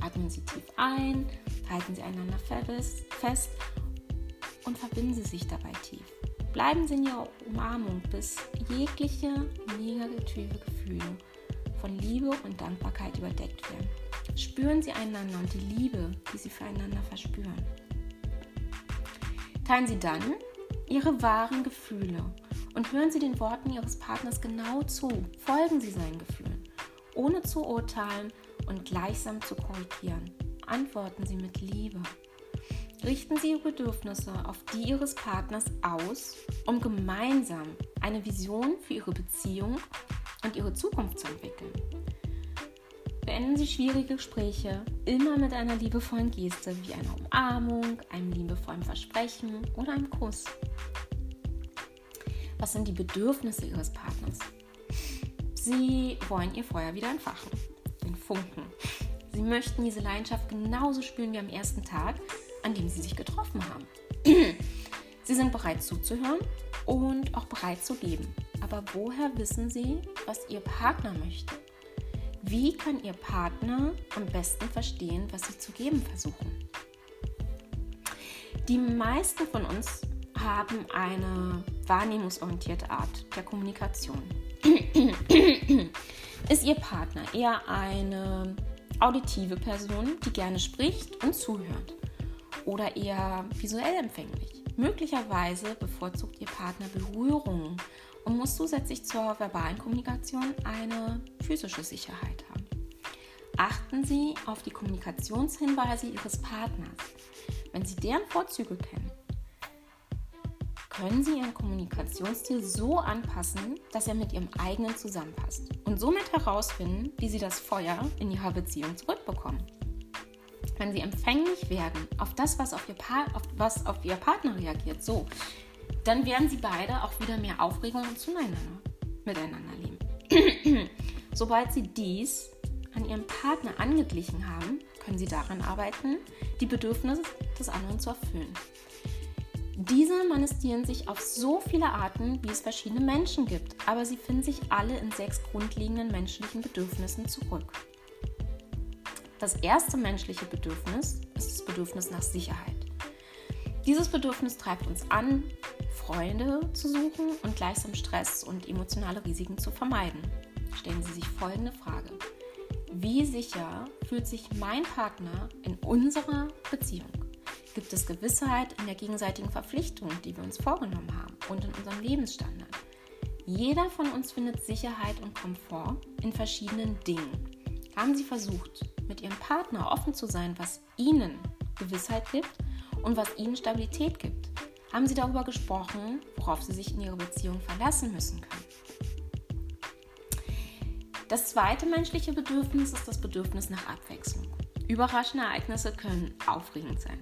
Atmen Sie tief ein, halten Sie einander fest und verbinden Sie sich dabei tief. Bleiben Sie in Ihrer Umarmung, bis jegliche negative Gefühle von Liebe und Dankbarkeit überdeckt werden. Spüren Sie einander und die Liebe, die Sie füreinander verspüren. Teilen Sie dann Ihre wahren Gefühle und hören Sie den Worten Ihres Partners genau zu. Folgen Sie seinen Gefühlen, ohne zu urteilen und gleichsam zu korrigieren. Antworten Sie mit Liebe. Richten Sie Ihre Bedürfnisse auf die Ihres Partners aus, um gemeinsam eine Vision für Ihre Beziehung und Ihre Zukunft zu entwickeln. Beenden Sie schwierige Gespräche immer mit einer liebevollen Geste wie einer Umarmung, einem liebevollen Versprechen oder einem Kuss. Was sind die Bedürfnisse Ihres Partners? Sie wollen Ihr Feuer wieder entfachen, den Funken. Sie möchten diese Leidenschaft genauso spüren wie am ersten Tag an dem sie sich getroffen haben. [CLEARS THROAT] sie sind bereit zuzuhören und auch bereit zu geben. Aber woher wissen sie, was ihr Partner möchte? Wie kann ihr Partner am besten verstehen, was sie zu geben versuchen? Die meisten von uns haben eine wahrnehmungsorientierte Art der Kommunikation. [CLEARS THROAT] Ist Ihr Partner eher eine auditive Person, die gerne spricht und zuhört? oder eher visuell empfänglich. Möglicherweise bevorzugt Ihr Partner Berührungen und muss zusätzlich zur verbalen Kommunikation eine physische Sicherheit haben. Achten Sie auf die Kommunikationshinweise Ihres Partners. Wenn Sie deren Vorzüge kennen, können Sie Ihren Kommunikationsstil so anpassen, dass er mit Ihrem eigenen zusammenpasst und somit herausfinden, wie Sie das Feuer in Ihrer Beziehung zurückbekommen wenn sie empfänglich werden auf das, was auf ihr, pa auf, was auf ihr Partner reagiert, so, dann werden sie beide auch wieder mehr Aufregung und zueinander miteinander leben. [CLEARS THROAT] Sobald sie dies an ihrem Partner angeglichen haben, können sie daran arbeiten, die Bedürfnisse des anderen zu erfüllen. Diese manifestieren sich auf so viele Arten, wie es verschiedene Menschen gibt, aber sie finden sich alle in sechs grundlegenden menschlichen Bedürfnissen zurück. Das erste menschliche Bedürfnis ist das Bedürfnis nach Sicherheit. Dieses Bedürfnis treibt uns an, Freunde zu suchen und gleichsam Stress und emotionale Risiken zu vermeiden. Stellen Sie sich folgende Frage. Wie sicher fühlt sich mein Partner in unserer Beziehung? Gibt es Gewissheit in der gegenseitigen Verpflichtung, die wir uns vorgenommen haben und in unserem Lebensstandard? Jeder von uns findet Sicherheit und Komfort in verschiedenen Dingen. Haben Sie versucht, mit Ihrem Partner offen zu sein, was Ihnen Gewissheit gibt und was ihnen Stabilität gibt? Haben sie darüber gesprochen, worauf sie sich in ihrer Beziehung verlassen müssen können? Das zweite menschliche Bedürfnis ist das Bedürfnis nach Abwechslung. Überraschende Ereignisse können aufregend sein.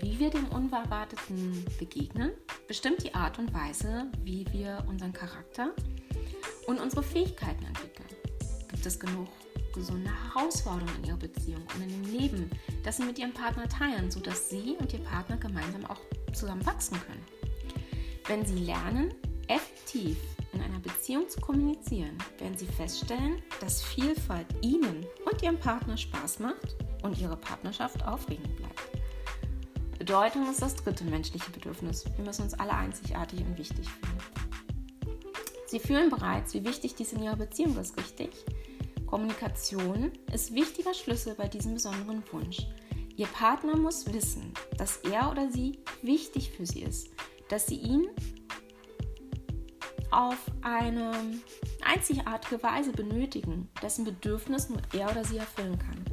Wie wir dem Unerwarteten begegnen, bestimmt die Art und Weise, wie wir unseren Charakter und unsere Fähigkeiten entwickeln. Gibt es genug gesunde Herausforderungen in ihrer Beziehung und in dem Leben, das sie mit ihrem Partner teilen, sodass sie und ihr Partner gemeinsam auch zusammen wachsen können? Wenn sie lernen, effektiv in einer Beziehung zu kommunizieren, werden sie feststellen, dass Vielfalt ihnen und ihrem Partner Spaß macht und ihre Partnerschaft aufregend bleibt. Bedeutung ist das dritte menschliche Bedürfnis. Wir müssen uns alle einzigartig und wichtig fühlen. Sie fühlen bereits, wie wichtig dies in ihrer Beziehung ist, richtig? Kommunikation ist wichtiger Schlüssel bei diesem besonderen Wunsch. Ihr Partner muss wissen, dass er oder sie wichtig für sie ist, dass sie ihn auf eine einzigartige Weise benötigen, dessen Bedürfnis nur er oder sie erfüllen kann.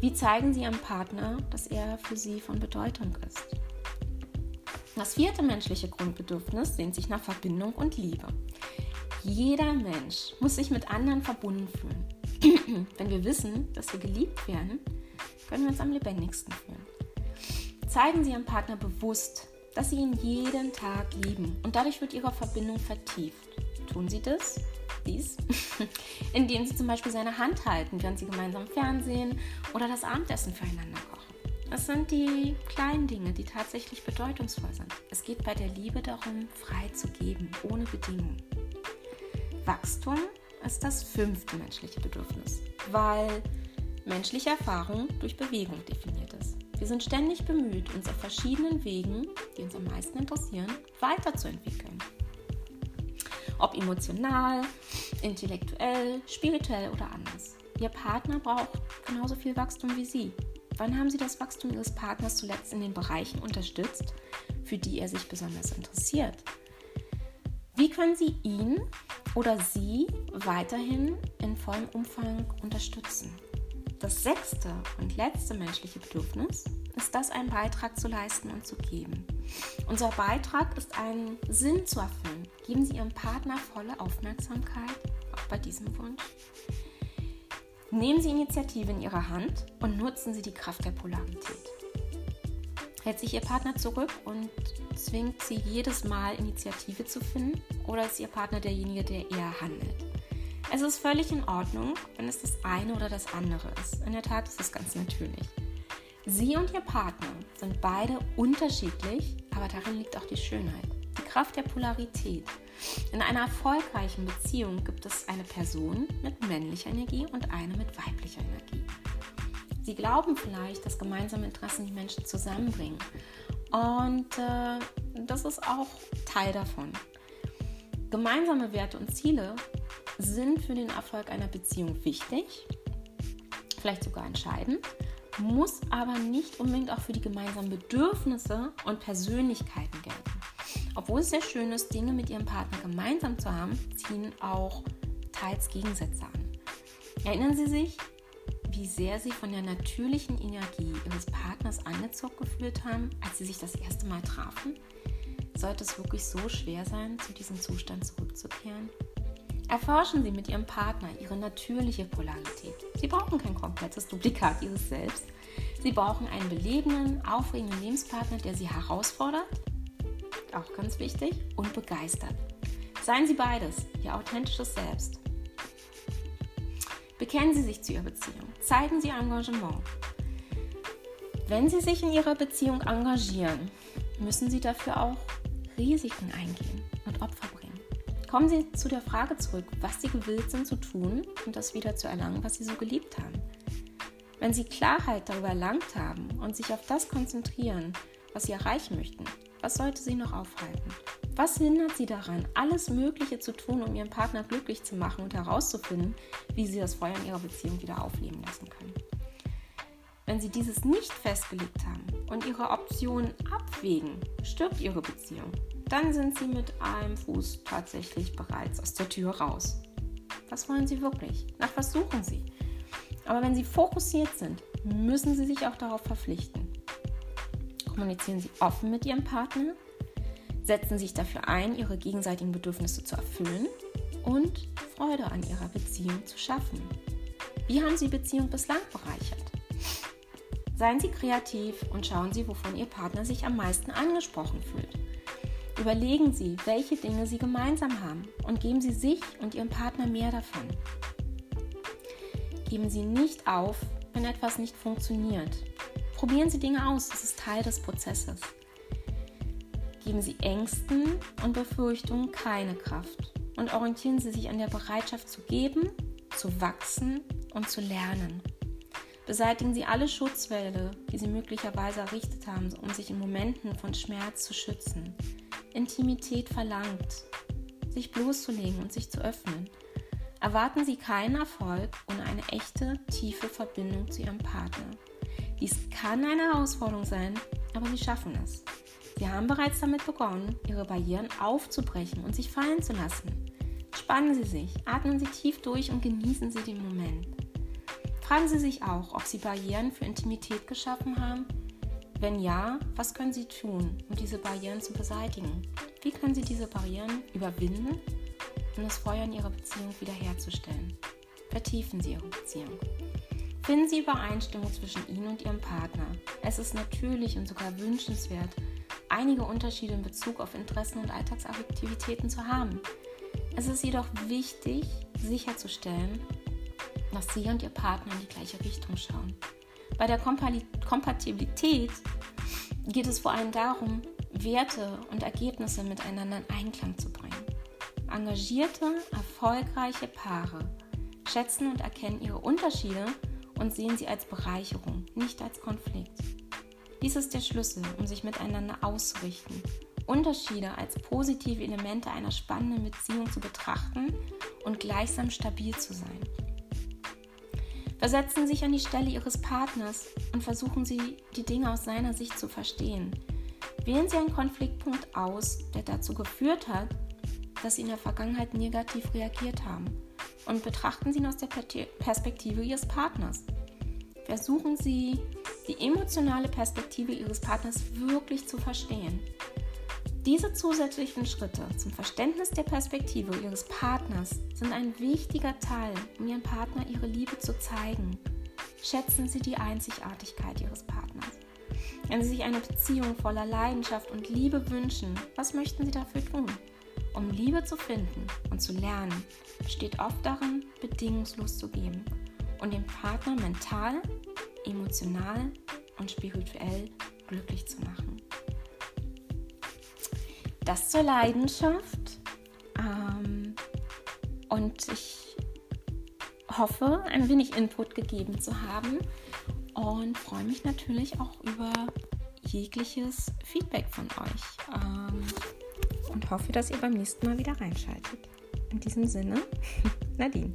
Wie zeigen Sie Ihrem Partner, dass er für Sie von Bedeutung ist? Das vierte menschliche Grundbedürfnis sehnt sich nach Verbindung und Liebe. Jeder Mensch muss sich mit anderen verbunden fühlen. [CLEARS THROAT] Wenn wir wissen, dass wir geliebt werden, können wir uns am lebendigsten fühlen. Zeigen Sie Ihrem Partner bewusst, dass Sie ihn jeden Tag lieben und dadurch wird Ihre Verbindung vertieft. Tun Sie das? Dies, [LAUGHS] indem Sie zum Beispiel seine Hand halten, während Sie gemeinsam Fernsehen oder das Abendessen füreinander kochen. Das sind die kleinen Dinge, die tatsächlich bedeutungsvoll sind. Es geht bei der Liebe darum, frei zu geben, ohne Bedingungen. Wachstum ist das fünfte menschliche Bedürfnis, weil menschliche Erfahrung durch Bewegung definiert ist. Wir sind ständig bemüht, uns auf verschiedenen Wegen, die uns am meisten interessieren, weiterzuentwickeln. Ob emotional, intellektuell, spirituell oder anders. Ihr Partner braucht genauso viel Wachstum wie Sie. Wann haben Sie das Wachstum Ihres Partners zuletzt in den Bereichen unterstützt, für die er sich besonders interessiert? Wie können Sie ihn oder sie weiterhin in vollem Umfang unterstützen? Das sechste und letzte menschliche Bedürfnis ist das, einen Beitrag zu leisten und zu geben. Unser Beitrag ist einen Sinn zu erfüllen. Geben Sie Ihrem Partner volle Aufmerksamkeit, auch bei diesem Wunsch. Nehmen Sie Initiative in Ihre Hand und nutzen Sie die Kraft der Polarität. Hält sich Ihr Partner zurück und zwingt Sie jedes Mal Initiative zu finden oder ist Ihr Partner derjenige, der eher handelt? Es ist völlig in Ordnung, wenn es das eine oder das andere ist. In der Tat ist es ganz natürlich. Sie und Ihr Partner sind beide unterschiedlich, aber darin liegt auch die Schönheit, die Kraft der Polarität. In einer erfolgreichen Beziehung gibt es eine Person mit männlicher Energie und eine mit weiblicher Energie. Sie glauben vielleicht, dass gemeinsame Interessen die Menschen zusammenbringen. Und äh, das ist auch Teil davon. Gemeinsame Werte und Ziele sind für den Erfolg einer Beziehung wichtig, vielleicht sogar entscheidend, muss aber nicht unbedingt auch für die gemeinsamen Bedürfnisse und Persönlichkeiten gelten. Obwohl es sehr schön ist, Dinge mit ihrem Partner gemeinsam zu haben, ziehen auch teils Gegensätze an. Erinnern Sie sich, wie sehr Sie von der natürlichen Energie Ihres Partners angezogen gefühlt haben, als Sie sich das erste Mal trafen? Sollte es wirklich so schwer sein, zu diesem Zustand zurückzukehren? Erforschen Sie mit Ihrem Partner Ihre natürliche Polarität. Sie brauchen kein komplettes Duplikat Ihres Selbst. Sie brauchen einen belebenden, aufregenden Lebenspartner, der Sie herausfordert, auch ganz wichtig, und begeistert. Seien Sie beides, Ihr authentisches Selbst. Bekennen Sie sich zu Ihrer Beziehung. Zeigen Sie Engagement. Wenn Sie sich in Ihrer Beziehung engagieren, müssen Sie dafür auch Risiken eingehen und Opfer bringen. Kommen Sie zu der Frage zurück, was Sie gewillt sind zu tun und das wieder zu erlangen, was Sie so geliebt haben. Wenn Sie Klarheit darüber erlangt haben und sich auf das konzentrieren, was Sie erreichen möchten, was sollte Sie noch aufhalten? Was hindert Sie daran, alles Mögliche zu tun, um Ihren Partner glücklich zu machen und herauszufinden, wie Sie das Feuer in Ihrer Beziehung wieder aufleben lassen können? Wenn Sie dieses nicht festgelegt haben und Ihre Optionen abwägen, stirbt Ihre Beziehung dann sind sie mit einem Fuß tatsächlich bereits aus der Tür raus. Was wollen sie wirklich? Nach was suchen sie? Aber wenn sie fokussiert sind, müssen sie sich auch darauf verpflichten. Kommunizieren Sie offen mit Ihrem Partner? Setzen Sie sich dafür ein, Ihre gegenseitigen Bedürfnisse zu erfüllen und Freude an Ihrer Beziehung zu schaffen? Wie haben Sie Beziehung bislang bereichert? Seien Sie kreativ und schauen Sie, wovon Ihr Partner sich am meisten angesprochen fühlt. Überlegen Sie, welche Dinge Sie gemeinsam haben und geben Sie sich und Ihrem Partner mehr davon. Geben Sie nicht auf, wenn etwas nicht funktioniert. Probieren Sie Dinge aus, das ist Teil des Prozesses. Geben Sie Ängsten und Befürchtungen keine Kraft und orientieren Sie sich an der Bereitschaft zu geben, zu wachsen und zu lernen. Beseitigen Sie alle Schutzwälle, die Sie möglicherweise errichtet haben, um sich in Momenten von Schmerz zu schützen. Intimität verlangt, sich bloßzulegen und sich zu öffnen. Erwarten Sie keinen Erfolg ohne eine echte, tiefe Verbindung zu Ihrem Partner. Dies kann eine Herausforderung sein, aber Sie schaffen es. Sie haben bereits damit begonnen, Ihre Barrieren aufzubrechen und sich fallen zu lassen. Spannen Sie sich, atmen Sie tief durch und genießen Sie den Moment. Fragen Sie sich auch, ob Sie Barrieren für Intimität geschaffen haben wenn ja, was können Sie tun, um diese Barrieren zu beseitigen? Wie können Sie diese Barrieren überwinden, um das Feuer in Ihrer Beziehung wiederherzustellen? Vertiefen Sie Ihre Beziehung. Finden Sie Übereinstimmung zwischen Ihnen und Ihrem Partner. Es ist natürlich und sogar wünschenswert, einige Unterschiede in Bezug auf Interessen und Alltagsaktivitäten zu haben. Es ist jedoch wichtig, sicherzustellen, dass Sie und Ihr Partner in die gleiche Richtung schauen. Bei der Kompatibilität geht es vor allem darum, Werte und Ergebnisse miteinander in Einklang zu bringen. Engagierte, erfolgreiche Paare schätzen und erkennen ihre Unterschiede und sehen sie als Bereicherung, nicht als Konflikt. Dies ist der Schlüssel, um sich miteinander auszurichten, Unterschiede als positive Elemente einer spannenden Beziehung zu betrachten und gleichsam stabil zu sein. Versetzen Sie sich an die Stelle Ihres Partners und versuchen Sie, die Dinge aus seiner Sicht zu verstehen. Wählen Sie einen Konfliktpunkt aus, der dazu geführt hat, dass Sie in der Vergangenheit negativ reagiert haben und betrachten Sie ihn aus der Perspektive Ihres Partners. Versuchen Sie, die emotionale Perspektive Ihres Partners wirklich zu verstehen. Diese zusätzlichen Schritte zum Verständnis der Perspektive Ihres Partners sind ein wichtiger Teil, um Ihrem Partner Ihre Liebe zu zeigen. Schätzen Sie die Einzigartigkeit Ihres Partners. Wenn Sie sich eine Beziehung voller Leidenschaft und Liebe wünschen, was möchten Sie dafür tun? Um Liebe zu finden und zu lernen, besteht oft darin, bedingungslos zu geben und den Partner mental, emotional und spirituell glücklich zu machen. Das zur Leidenschaft. Ähm, und ich hoffe, ein wenig Input gegeben zu haben und freue mich natürlich auch über jegliches Feedback von euch. Und hoffe, dass ihr beim nächsten Mal wieder reinschaltet. In diesem Sinne, [LAUGHS] Nadine.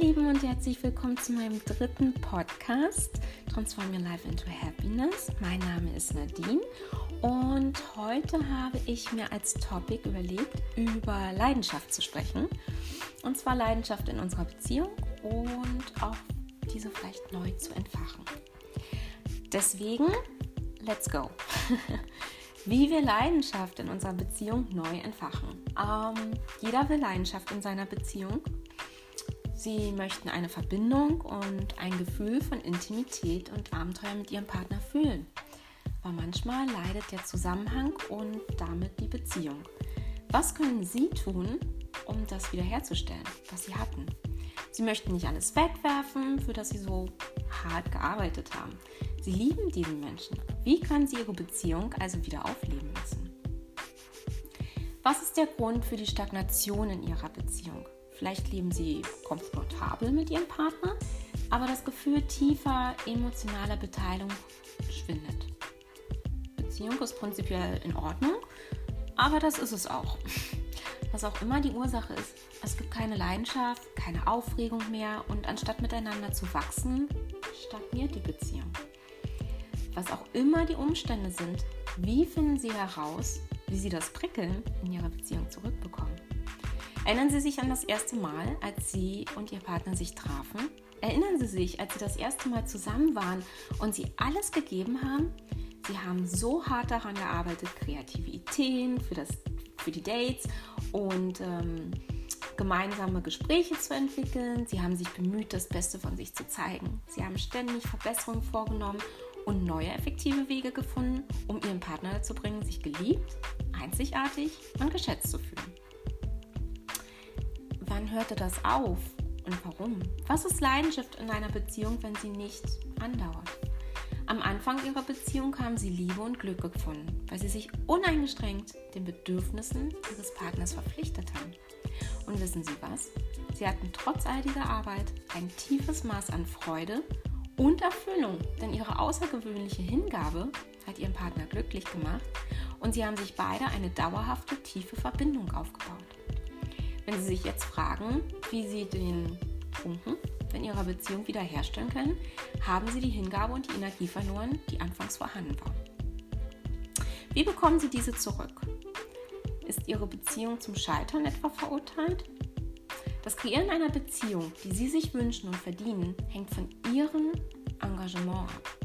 Lieben und herzlich willkommen zu meinem dritten Podcast Transform Your Life into Happiness. Mein Name ist Nadine und heute habe ich mir als Topic überlegt, über Leidenschaft zu sprechen. Und zwar Leidenschaft in unserer Beziehung und auch diese vielleicht neu zu entfachen. Deswegen, let's go. [LAUGHS] Wie wir Leidenschaft in unserer Beziehung neu entfachen. Ähm, jeder will Leidenschaft in seiner Beziehung Sie möchten eine Verbindung und ein Gefühl von Intimität und Abenteuer mit ihrem Partner fühlen. Aber manchmal leidet der Zusammenhang und damit die Beziehung. Was können Sie tun, um das wiederherzustellen, was Sie hatten? Sie möchten nicht alles wegwerfen, für das Sie so hart gearbeitet haben. Sie lieben diesen Menschen. Wie können Sie Ihre Beziehung also wieder aufleben lassen? Was ist der Grund für die Stagnation in Ihrer Beziehung? Vielleicht leben sie komfortabel mit ihrem Partner, aber das Gefühl tiefer emotionaler Beteiligung schwindet. Beziehung ist prinzipiell in Ordnung, aber das ist es auch. Was auch immer die Ursache ist, es gibt keine Leidenschaft, keine Aufregung mehr und anstatt miteinander zu wachsen, stagniert die Beziehung. Was auch immer die Umstände sind, wie finden Sie heraus, wie Sie das Prickeln in Ihrer Beziehung zurückbekommen? Erinnern Sie sich an das erste Mal, als Sie und Ihr Partner sich trafen? Erinnern Sie sich, als Sie das erste Mal zusammen waren und Sie alles gegeben haben? Sie haben so hart daran gearbeitet, kreative Ideen für, das, für die Dates und ähm, gemeinsame Gespräche zu entwickeln. Sie haben sich bemüht, das Beste von sich zu zeigen. Sie haben ständig Verbesserungen vorgenommen und neue effektive Wege gefunden, um Ihren Partner dazu zu bringen, sich geliebt, einzigartig und geschätzt zu fühlen. Wann hörte das auf und warum? Was ist Leidenschaft in einer Beziehung, wenn sie nicht andauert? Am Anfang ihrer Beziehung haben sie Liebe und Glück gefunden, weil sie sich uneingeschränkt den Bedürfnissen ihres Partners verpflichtet haben. Und wissen Sie was? Sie hatten trotz all dieser Arbeit ein tiefes Maß an Freude und Erfüllung, denn ihre außergewöhnliche Hingabe hat ihren Partner glücklich gemacht und sie haben sich beide eine dauerhafte, tiefe Verbindung aufgebaut. Wenn Sie sich jetzt fragen, wie Sie den Funken in Ihrer Beziehung wiederherstellen können, haben Sie die Hingabe und die Energie verloren, die anfangs vorhanden war. Wie bekommen Sie diese zurück? Ist Ihre Beziehung zum Scheitern etwa verurteilt? Das Kreieren einer Beziehung, die Sie sich wünschen und verdienen, hängt von Ihrem Engagement ab.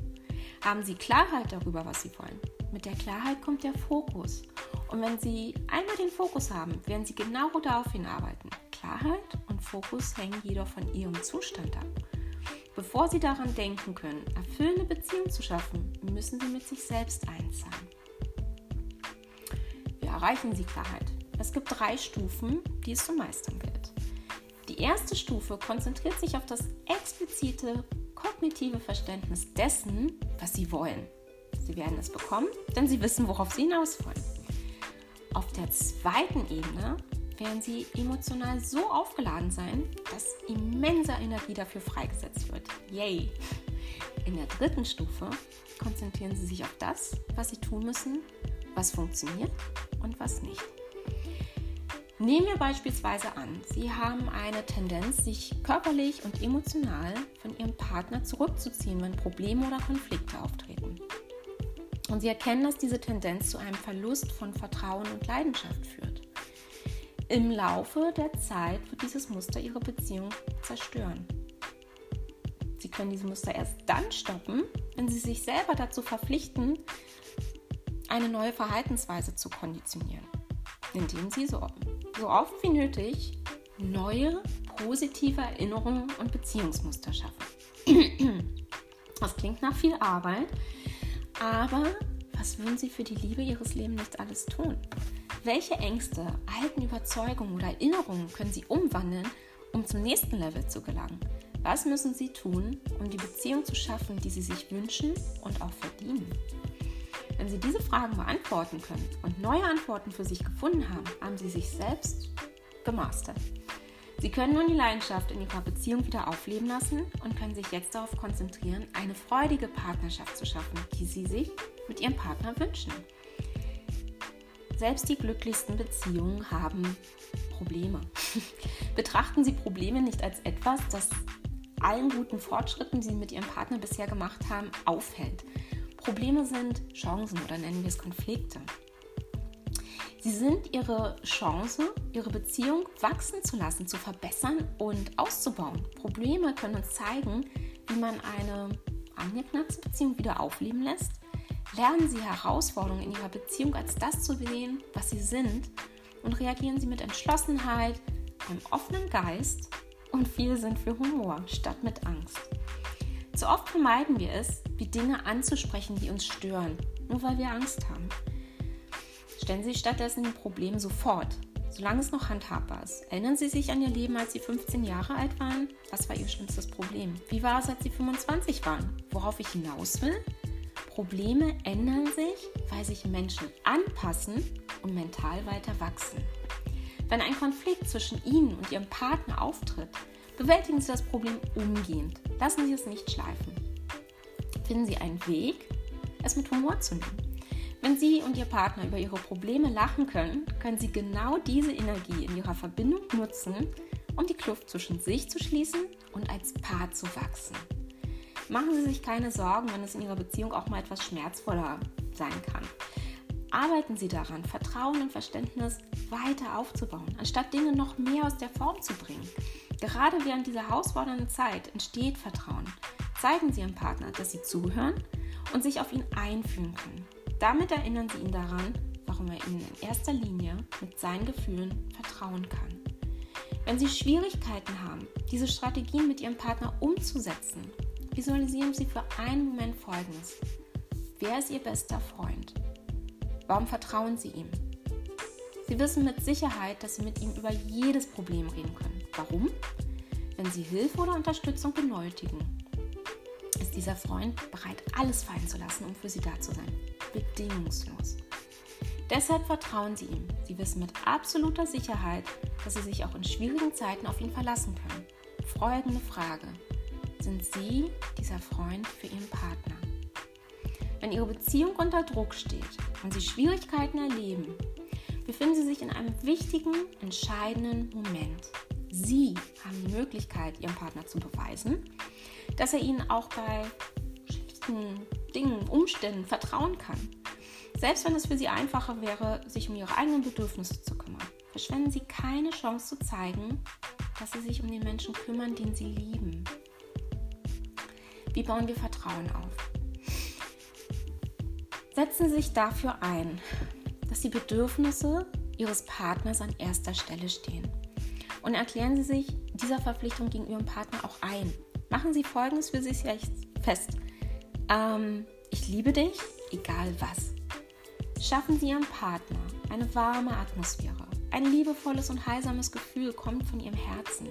Haben Sie Klarheit darüber, was Sie wollen? Mit der Klarheit kommt der Fokus. Und wenn Sie einmal den Fokus haben, werden Sie genau darauf hinarbeiten. Klarheit und Fokus hängen jedoch von Ihrem Zustand ab. Bevor Sie daran denken können, erfüllende Beziehungen zu schaffen, müssen Sie mit sich selbst eins sein. Wie erreichen Sie Klarheit? Es gibt drei Stufen, die es zu meistern gilt. Die erste Stufe konzentriert sich auf das explizite kognitive Verständnis dessen, was Sie wollen. Sie werden es bekommen, denn Sie wissen, worauf Sie hinaus wollen. Auf der zweiten Ebene werden Sie emotional so aufgeladen sein, dass immense Energie dafür freigesetzt wird. Yay! In der dritten Stufe konzentrieren Sie sich auf das, was Sie tun müssen, was funktioniert und was nicht. Nehmen wir beispielsweise an, Sie haben eine Tendenz, sich körperlich und emotional von Ihrem Partner zurückzuziehen, wenn Probleme oder Konflikte auftreten. Und sie erkennen, dass diese Tendenz zu einem Verlust von Vertrauen und Leidenschaft führt. Im Laufe der Zeit wird dieses Muster ihre Beziehung zerstören. Sie können diese Muster erst dann stoppen, wenn sie sich selber dazu verpflichten, eine neue Verhaltensweise zu konditionieren, indem sie so, so oft wie nötig neue positive Erinnerungen und Beziehungsmuster schaffen. [CLEARS THROAT] Das klingt nach viel Arbeit, aber was würden Sie für die Liebe Ihres Lebens nicht alles tun? Welche Ängste, alten Überzeugungen oder Erinnerungen können Sie umwandeln, um zum nächsten Level zu gelangen? Was müssen Sie tun, um die Beziehung zu schaffen, die Sie sich wünschen und auch verdienen? Wenn Sie diese Fragen beantworten können und neue Antworten für sich gefunden haben, haben Sie sich selbst gemastert. Sie können nun die Leidenschaft in Ihrer Beziehung wieder aufleben lassen und können sich jetzt darauf konzentrieren, eine freudige Partnerschaft zu schaffen, die Sie sich mit Ihrem Partner wünschen. Selbst die glücklichsten Beziehungen haben Probleme. [LAUGHS] Betrachten Sie Probleme nicht als etwas, das allen guten Fortschritten, die Sie mit Ihrem Partner bisher gemacht haben, aufhält. Probleme sind Chancen oder nennen wir es Konflikte. Sie sind ihre Chance, ihre Beziehung wachsen zu lassen, zu verbessern und auszubauen. Probleme können uns zeigen, wie man eine angeknackte Beziehung wieder aufleben lässt. Lernen Sie Herausforderungen in Ihrer Beziehung als das zu sehen, was sie sind und reagieren Sie mit Entschlossenheit, einem offenen Geist und viel Sinn für Humor statt mit Angst. Zu oft vermeiden wir es, die Dinge anzusprechen, die uns stören, nur weil wir Angst haben. Stellen Sie stattdessen die Probleme sofort, solange es noch handhabbar ist. Erinnern Sie sich an Ihr Leben, als Sie 15 Jahre alt waren? Was war Ihr schlimmstes Problem? Wie war es, als Sie 25 waren? Worauf ich hinaus will? Probleme ändern sich, weil sich Menschen anpassen und mental weiter wachsen. Wenn ein Konflikt zwischen Ihnen und Ihrem Partner auftritt, bewältigen Sie das Problem umgehend. Lassen Sie es nicht schleifen. Finden Sie einen Weg, es mit Humor zu nehmen. Wenn Sie und Ihr Partner über Ihre Probleme lachen können, können Sie genau diese Energie in Ihrer Verbindung nutzen, um die Kluft zwischen sich zu schließen und als Paar zu wachsen. Machen Sie sich keine Sorgen, wenn es in Ihrer Beziehung auch mal etwas schmerzvoller sein kann. arbeiten Sie daran, Vertrauen und Verständnis weiter aufzubauen, anstatt Dinge noch mehr aus der Form zu bringen. Gerade während dieser herausfordernden Zeit entsteht Vertrauen. Zeigen Sie Ihrem Partner, dass Sie zuhören und sich auf ihn einfühlen können. Damit erinnern Sie ihn daran, warum er Ihnen in erster Linie mit seinen Gefühlen vertrauen kann. Wenn Sie Schwierigkeiten haben, diese Strategien mit Ihrem Partner umzusetzen, visualisieren Sie für einen Moment Folgendes. Wer ist Ihr bester Freund? Warum vertrauen Sie ihm? Sie wissen mit Sicherheit, dass Sie mit ihm über jedes Problem reden können. Warum? Wenn Sie Hilfe oder Unterstützung benötigen, dieser Freund bereit, alles fallen zu lassen, um für Sie da zu sein. Bedingungslos. Deshalb vertrauen Sie ihm. Sie wissen mit absoluter Sicherheit, dass Sie sich auch in schwierigen Zeiten auf ihn verlassen können. Folgende Frage. Sind Sie dieser Freund für Ihren Partner? Wenn Ihre Beziehung unter Druck steht und Sie Schwierigkeiten erleben, befinden Sie sich in einem wichtigen, entscheidenden Moment. Sie haben die Möglichkeit, Ihrem Partner zu beweisen, dass er Ihnen auch bei schlichten Dingen, Umständen vertrauen kann. Selbst wenn es für Sie einfacher wäre, sich um Ihre eigenen Bedürfnisse zu kümmern, verschwenden Sie keine Chance zu zeigen, dass Sie sich um den Menschen kümmern, den Sie lieben. Wie bauen wir Vertrauen auf? Setzen Sie sich dafür ein, dass die Bedürfnisse Ihres Partners an erster Stelle stehen. Und erklären Sie sich dieser Verpflichtung gegenüber Ihrem Partner auch ein. Machen Sie Folgendes für sich fest. Ähm, ich liebe dich, egal was. Schaffen Sie Ihrem Partner eine warme Atmosphäre. Ein liebevolles und heilsames Gefühl kommt von Ihrem Herzen.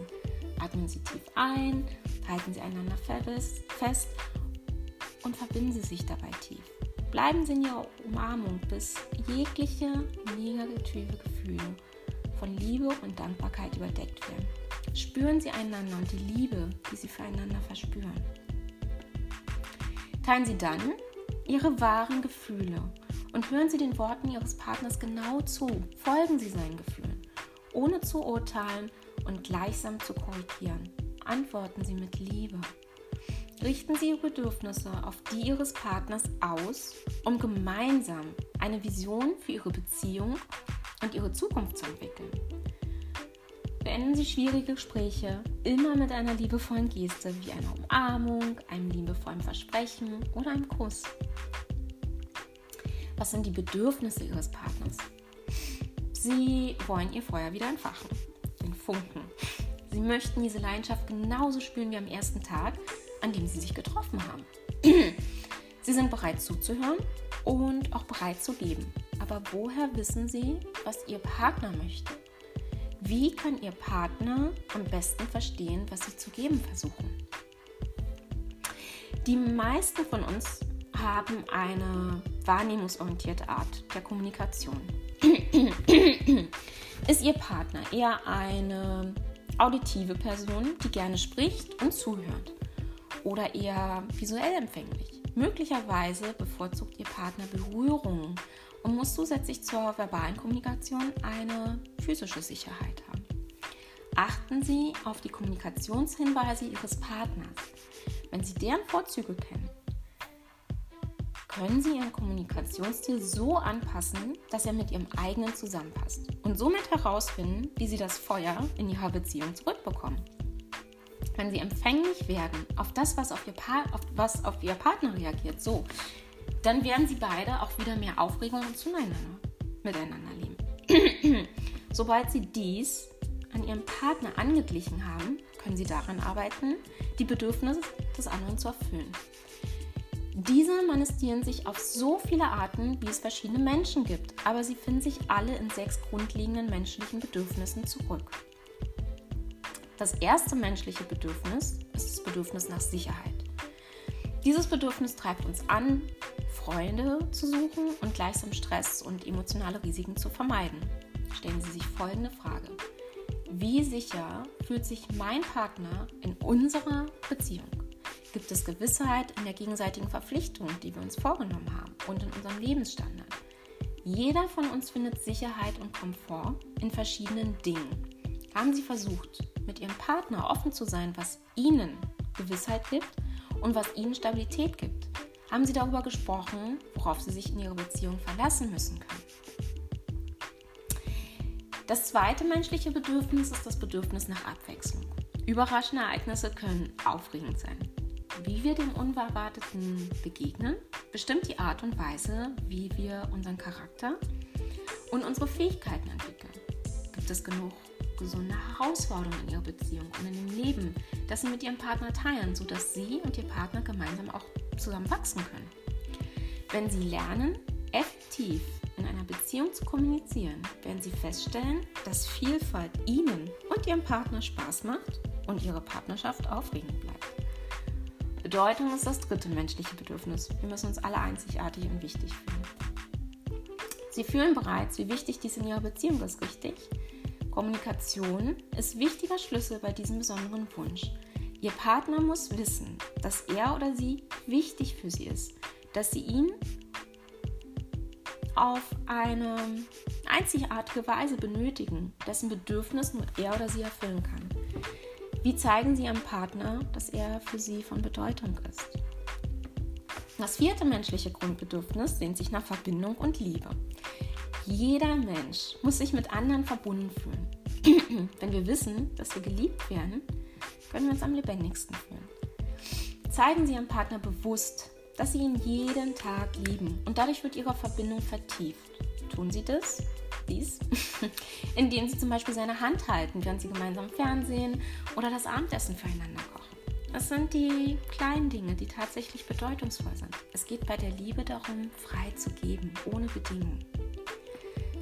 Atmen Sie tief ein, halten Sie einander fest und verbinden Sie sich dabei tief. Bleiben Sie in Ihrer Umarmung, bis jegliche negative Gefühle von Liebe und Dankbarkeit überdeckt werden. Spüren Sie einander und die Liebe, die Sie füreinander verspüren. Teilen Sie dann Ihre wahren Gefühle und hören Sie den Worten Ihres Partners genau zu. Folgen Sie seinen Gefühlen, ohne zu urteilen und gleichsam zu korrigieren. Antworten Sie mit Liebe. Richten Sie Ihre Bedürfnisse auf die Ihres Partners aus, um gemeinsam eine Vision für Ihre Beziehung und Ihre Zukunft zu entwickeln. Beenden Sie schwierige Gespräche immer mit einer liebevollen Geste wie einer Umarmung, einem liebevollen Versprechen oder einem Kuss. Was sind die Bedürfnisse Ihres Partners? Sie wollen Ihr Feuer wieder entfachen, den Funken. Sie möchten diese Leidenschaft genauso spüren wie am ersten Tag, an dem Sie sich getroffen haben. [CLEARS THROAT] Sie sind bereit zuzuhören und auch bereit zu geben. Aber woher wissen Sie, was Ihr Partner möchte? Wie kann Ihr Partner am besten verstehen, was Sie zu geben versuchen? Die meisten von uns haben eine wahrnehmungsorientierte Art der Kommunikation. [CLEARS THROAT] Ist Ihr Partner eher eine auditive Person, die gerne spricht und zuhört? Oder eher visuell empfänglich? Möglicherweise bevorzugt Ihr Partner Berührungen und muss zusätzlich zur verbalen Kommunikation eine physische Sicherheit haben. Achten Sie auf die Kommunikationshinweise Ihres Partners. Wenn Sie deren Vorzüge kennen, können Sie Ihren Kommunikationsstil so anpassen, dass er mit Ihrem eigenen zusammenpasst und somit herausfinden, wie Sie das Feuer in Ihrer Beziehung zurückbekommen. Wenn Sie empfänglich werden auf das, was auf Ihr, auf, was auf Ihr Partner reagiert, so, dann werden Sie beide auch wieder mehr Aufregung und zueinander miteinander leben. [CLEARS THROAT] Sobald Sie dies an Ihrem Partner angeglichen haben, können Sie daran arbeiten, die Bedürfnisse des anderen zu erfüllen. Diese manifestieren sich auf so viele Arten, wie es verschiedene Menschen gibt, aber sie finden sich alle in sechs grundlegenden menschlichen Bedürfnissen zurück. Das erste menschliche Bedürfnis ist das Bedürfnis nach Sicherheit. Dieses Bedürfnis treibt uns an, Freunde zu suchen und gleichsam Stress und emotionale Risiken zu vermeiden. Stellen Sie sich folgende Frage. Wie sicher fühlt sich mein Partner in unserer Beziehung? gibt es Gewissheit in der gegenseitigen Verpflichtung, die wir uns vorgenommen haben und in unserem Lebensstandard. Jeder von uns findet Sicherheit und Komfort in verschiedenen Dingen. Haben Sie versucht, mit Ihrem Partner offen zu sein, was Ihnen Gewissheit gibt und was Ihnen Stabilität gibt? Haben Sie darüber gesprochen, worauf Sie sich in Ihrer Beziehung verlassen müssen können? Das zweite menschliche Bedürfnis ist das Bedürfnis nach Abwechslung. Überraschende Ereignisse können aufregend sein. Wie wir dem Unerwarteten begegnen, bestimmt die Art und Weise, wie wir unseren Charakter und unsere Fähigkeiten entwickeln. Gibt es genug gesunde Herausforderungen in Ihrer Beziehung und in dem Leben, das Sie mit Ihrem Partner teilen, sodass Sie und Ihr Partner gemeinsam auch zusammen wachsen können? Wenn Sie lernen, effektiv in einer Beziehung zu kommunizieren, werden Sie feststellen, dass Vielfalt Ihnen und Ihrem Partner Spaß macht und Ihre Partnerschaft aufregend bleibt. Bedeutung ist das dritte menschliche Bedürfnis. Wir müssen uns alle einzigartig und wichtig fühlen. Sie fühlen bereits, wie wichtig dies in Ihrer Beziehung ist, richtig? Kommunikation ist wichtiger Schlüssel bei diesem besonderen Wunsch. Ihr Partner muss wissen, dass er oder sie wichtig für sie ist, dass sie ihn auf eine einzigartige Weise benötigen, dessen Bedürfnis nur er oder sie erfüllen kann. Wie zeigen Sie Ihrem Partner, dass er für Sie von Bedeutung ist? Das vierte menschliche Grundbedürfnis sehnt sich nach Verbindung und Liebe. Jeder Mensch muss sich mit anderen verbunden fühlen. [CLEARS THROAT] Wenn wir wissen, dass wir geliebt werden, können wir uns am lebendigsten fühlen. Zeigen Sie Ihrem Partner bewusst, dass Sie ihn jeden Tag lieben und dadurch wird Ihre Verbindung vertieft. Tun Sie das? Dies, [LAUGHS] indem Sie zum Beispiel seine Hand halten, während Sie gemeinsam Fernsehen oder das Abendessen füreinander kochen. Das sind die kleinen Dinge, die tatsächlich bedeutungsvoll sind. Es geht bei der Liebe darum, frei zu geben, ohne Bedingungen.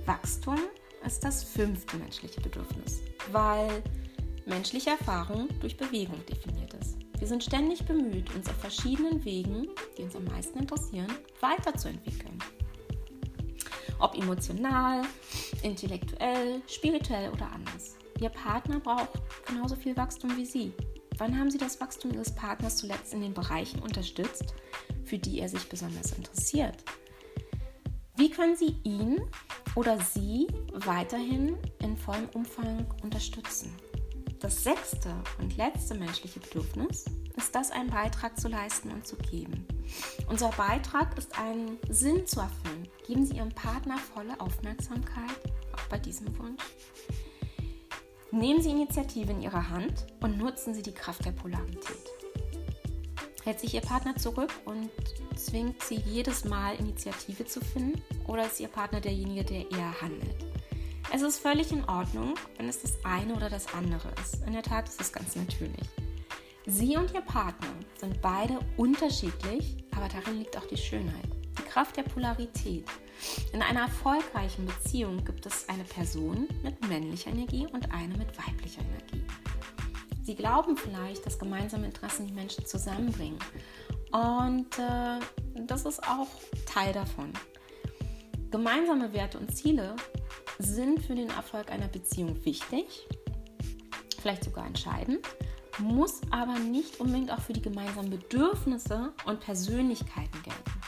Wachstum ist das fünfte menschliche Bedürfnis, weil menschliche Erfahrung durch Bewegung definiert ist. Wir sind ständig bemüht, uns auf verschiedenen Wegen, die uns am meisten interessieren, weiterzuentwickeln. Ob emotional, intellektuell, spirituell oder anders. Ihr Partner braucht genauso viel Wachstum wie Sie. Wann haben Sie das Wachstum Ihres Partners zuletzt in den Bereichen unterstützt, für die er sich besonders interessiert? Wie können Sie ihn oder sie weiterhin in vollem Umfang unterstützen? Das sechste und letzte menschliche Bedürfnis ist das, einen Beitrag zu leisten und zu geben. Unser Beitrag ist einen Sinn zu erfüllen. Geben Sie Ihrem Partner volle Aufmerksamkeit, auch bei diesem Wunsch. Nehmen Sie Initiative in Ihre Hand und nutzen Sie die Kraft der Polarität. Hält sich Ihr Partner zurück und zwingt Sie jedes Mal Initiative zu finden oder ist Ihr Partner derjenige, der eher handelt? Es ist völlig in Ordnung, wenn es das eine oder das andere ist. In der Tat ist es ganz natürlich. Sie und Ihr Partner sind beide unterschiedlich, aber darin liegt auch die Schönheit, die Kraft der Polarität. In einer erfolgreichen Beziehung gibt es eine Person mit männlicher Energie und eine mit weiblicher Energie. Sie glauben vielleicht, dass gemeinsame Interessen die Menschen zusammenbringen. Und äh, das ist auch Teil davon. Gemeinsame Werte und Ziele sind für den Erfolg einer Beziehung wichtig, vielleicht sogar entscheidend muss aber nicht unbedingt auch für die gemeinsamen Bedürfnisse und Persönlichkeiten gelten.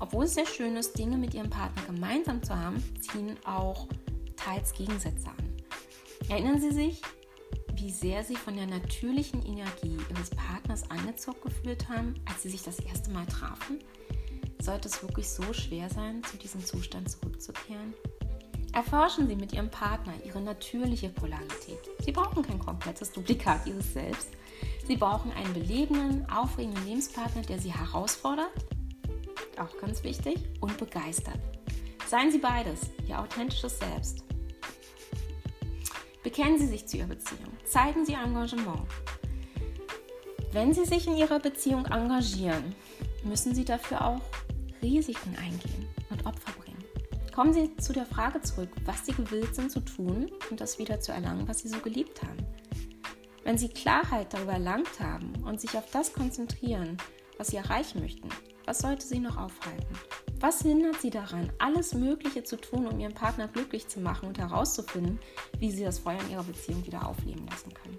Obwohl es sehr schön ist, Dinge mit ihrem Partner gemeinsam zu haben, ziehen auch teils Gegensätze an. Erinnern Sie sich, wie sehr Sie von der natürlichen Energie Ihres Partners angezogen gefühlt haben, als Sie sich das erste Mal trafen? Sollte es wirklich so schwer sein, zu diesem Zustand zurückzukehren? Erforschen Sie mit Ihrem Partner Ihre natürliche Polarität. Sie brauchen kein komplettes Duplikat Ihres Selbst. Sie brauchen einen belebenden, aufregenden Lebenspartner, der Sie herausfordert, auch ganz wichtig, und begeistert. Seien Sie beides, Ihr authentisches Selbst. Bekennen Sie sich zu Ihrer Beziehung. Zeigen Sie Engagement. Wenn Sie sich in Ihrer Beziehung engagieren, müssen Sie dafür auch Risiken eingehen und Opfer bringen. Kommen Sie zu der Frage zurück, was Sie gewillt sind zu tun und das wieder zu erlangen, was Sie so geliebt haben. Wenn Sie Klarheit darüber erlangt haben und sich auf das konzentrieren, was Sie erreichen möchten, was sollte Sie noch aufhalten? Was hindert Sie daran, alles Mögliche zu tun, um Ihren Partner glücklich zu machen und herauszufinden, wie Sie das Feuer in Ihrer Beziehung wieder aufleben lassen können?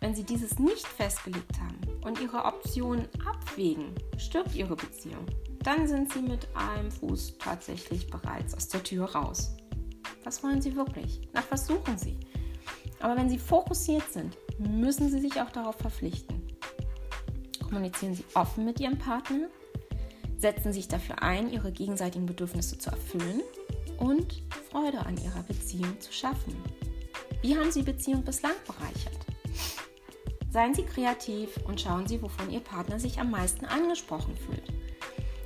Wenn Sie dieses nicht festgelegt haben und Ihre Optionen abwägen, stirbt Ihre Beziehung dann sind sie mit einem Fuß tatsächlich bereits aus der Tür raus. Was wollen sie wirklich? Nach was suchen sie? Aber wenn sie fokussiert sind, müssen sie sich auch darauf verpflichten. Kommunizieren sie offen mit ihrem Partner, setzen sich dafür ein, ihre gegenseitigen Bedürfnisse zu erfüllen und Freude an ihrer Beziehung zu schaffen. Wie haben Sie Beziehung bislang bereichert? Seien Sie kreativ und schauen Sie, wovon Ihr Partner sich am meisten angesprochen fühlt.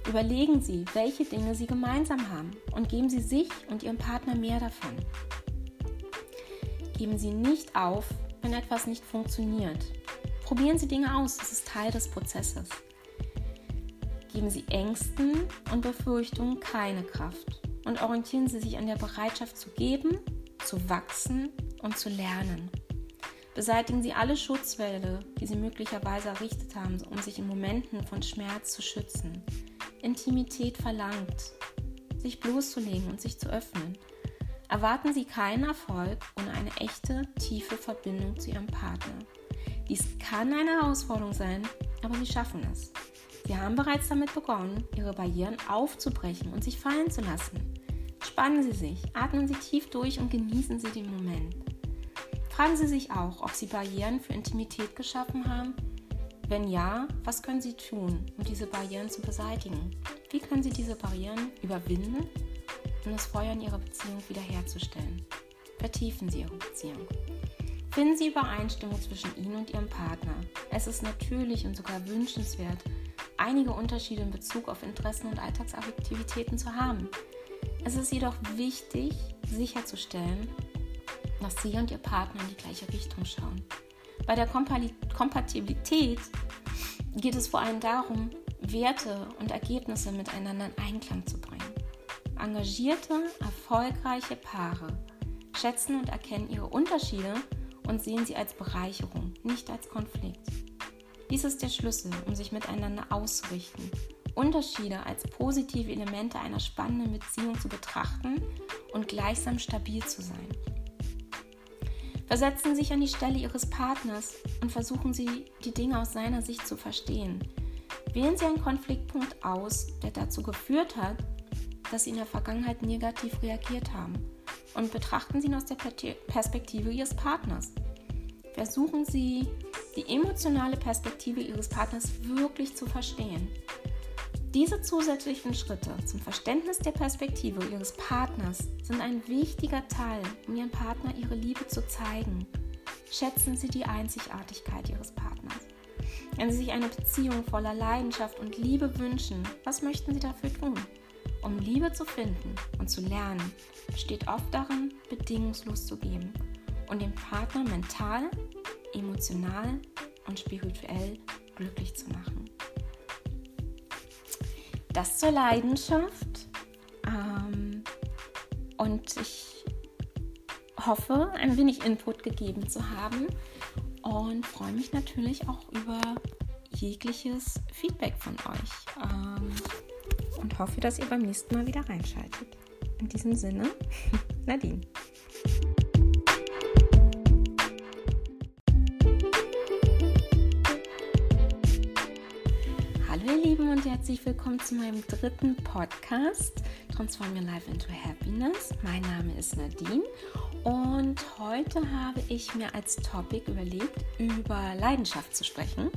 Überlegen Sie, welche Dinge Sie gemeinsam haben und geben Sie sich und Ihrem Partner mehr davon. Geben Sie nicht auf, wenn etwas nicht funktioniert. Probieren Sie Dinge aus, das ist Teil des Prozesses. Geben Sie Ängsten und Befürchtungen keine Kraft und orientieren Sie sich an der Bereitschaft zu geben, zu wachsen und zu lernen. Beseitigen Sie alle Schutzwälle, die Sie möglicherweise errichtet haben, um sich in Momenten von Schmerz zu schützen. Intimität verlangt, sich bloßzulegen und sich zu öffnen. Erwarten Sie keinen Erfolg ohne eine echte, tiefe Verbindung zu Ihrem Partner. Dies kann eine Herausforderung sein, aber Sie schaffen es. Sie haben bereits damit begonnen, Ihre Barrieren aufzubrechen und sich fallen zu lassen. Spannen Sie sich, atmen Sie tief durch und genießen Sie den Moment. Fragen Sie sich auch, ob Sie Barrieren für Intimität geschaffen haben. Wenn ja, was können Sie tun, um diese Barrieren zu beseitigen? Wie können Sie diese Barrieren überwinden, um das Feuer in Ihrer Beziehung wiederherzustellen? Vertiefen Sie Ihre Beziehung. Finden Sie Übereinstimmung zwischen Ihnen und Ihrem Partner. Es ist natürlich und sogar wünschenswert, einige Unterschiede in Bezug auf Interessen und Alltagsaktivitäten zu haben. Es ist jedoch wichtig, sicherzustellen, dass Sie und Ihr Partner in die gleiche Richtung schauen. Bei der Kompatibilität geht es vor allem darum, Werte und Ergebnisse miteinander in Einklang zu bringen. Engagierte, erfolgreiche Paare schätzen und erkennen ihre Unterschiede und sehen sie als Bereicherung, nicht als Konflikt. Dies ist der Schlüssel, um sich miteinander auszurichten, Unterschiede als positive Elemente einer spannenden Beziehung zu betrachten und gleichsam stabil zu sein. Versetzen Sie sich an die Stelle Ihres Partners und versuchen Sie, die Dinge aus seiner Sicht zu verstehen. Wählen Sie einen Konfliktpunkt aus, der dazu geführt hat, dass Sie in der Vergangenheit negativ reagiert haben und betrachten Sie ihn aus der Perspektive Ihres Partners. Versuchen Sie, die emotionale Perspektive Ihres Partners wirklich zu verstehen. Diese zusätzlichen Schritte zum Verständnis der Perspektive Ihres Partners sind ein wichtiger Teil, um Ihrem Partner Ihre Liebe zu zeigen. Schätzen Sie die Einzigartigkeit Ihres Partners. Wenn Sie sich eine Beziehung voller Leidenschaft und Liebe wünschen, was möchten Sie dafür tun? Um Liebe zu finden und zu lernen, besteht oft darin, bedingungslos zu geben und den Partner mental, emotional und spirituell glücklich zu machen. Das zur Leidenschaft. Ähm, und ich hoffe, ein wenig Input gegeben zu haben und freue mich natürlich auch über jegliches Feedback von euch ähm, und hoffe, dass ihr beim nächsten Mal wieder reinschaltet. In diesem Sinne, [LAUGHS] Nadine. Und herzlich willkommen zu meinem dritten Podcast Transform Your Life into Happiness. Mein Name ist Nadine und heute habe ich mir als Topic überlegt, über Leidenschaft zu sprechen.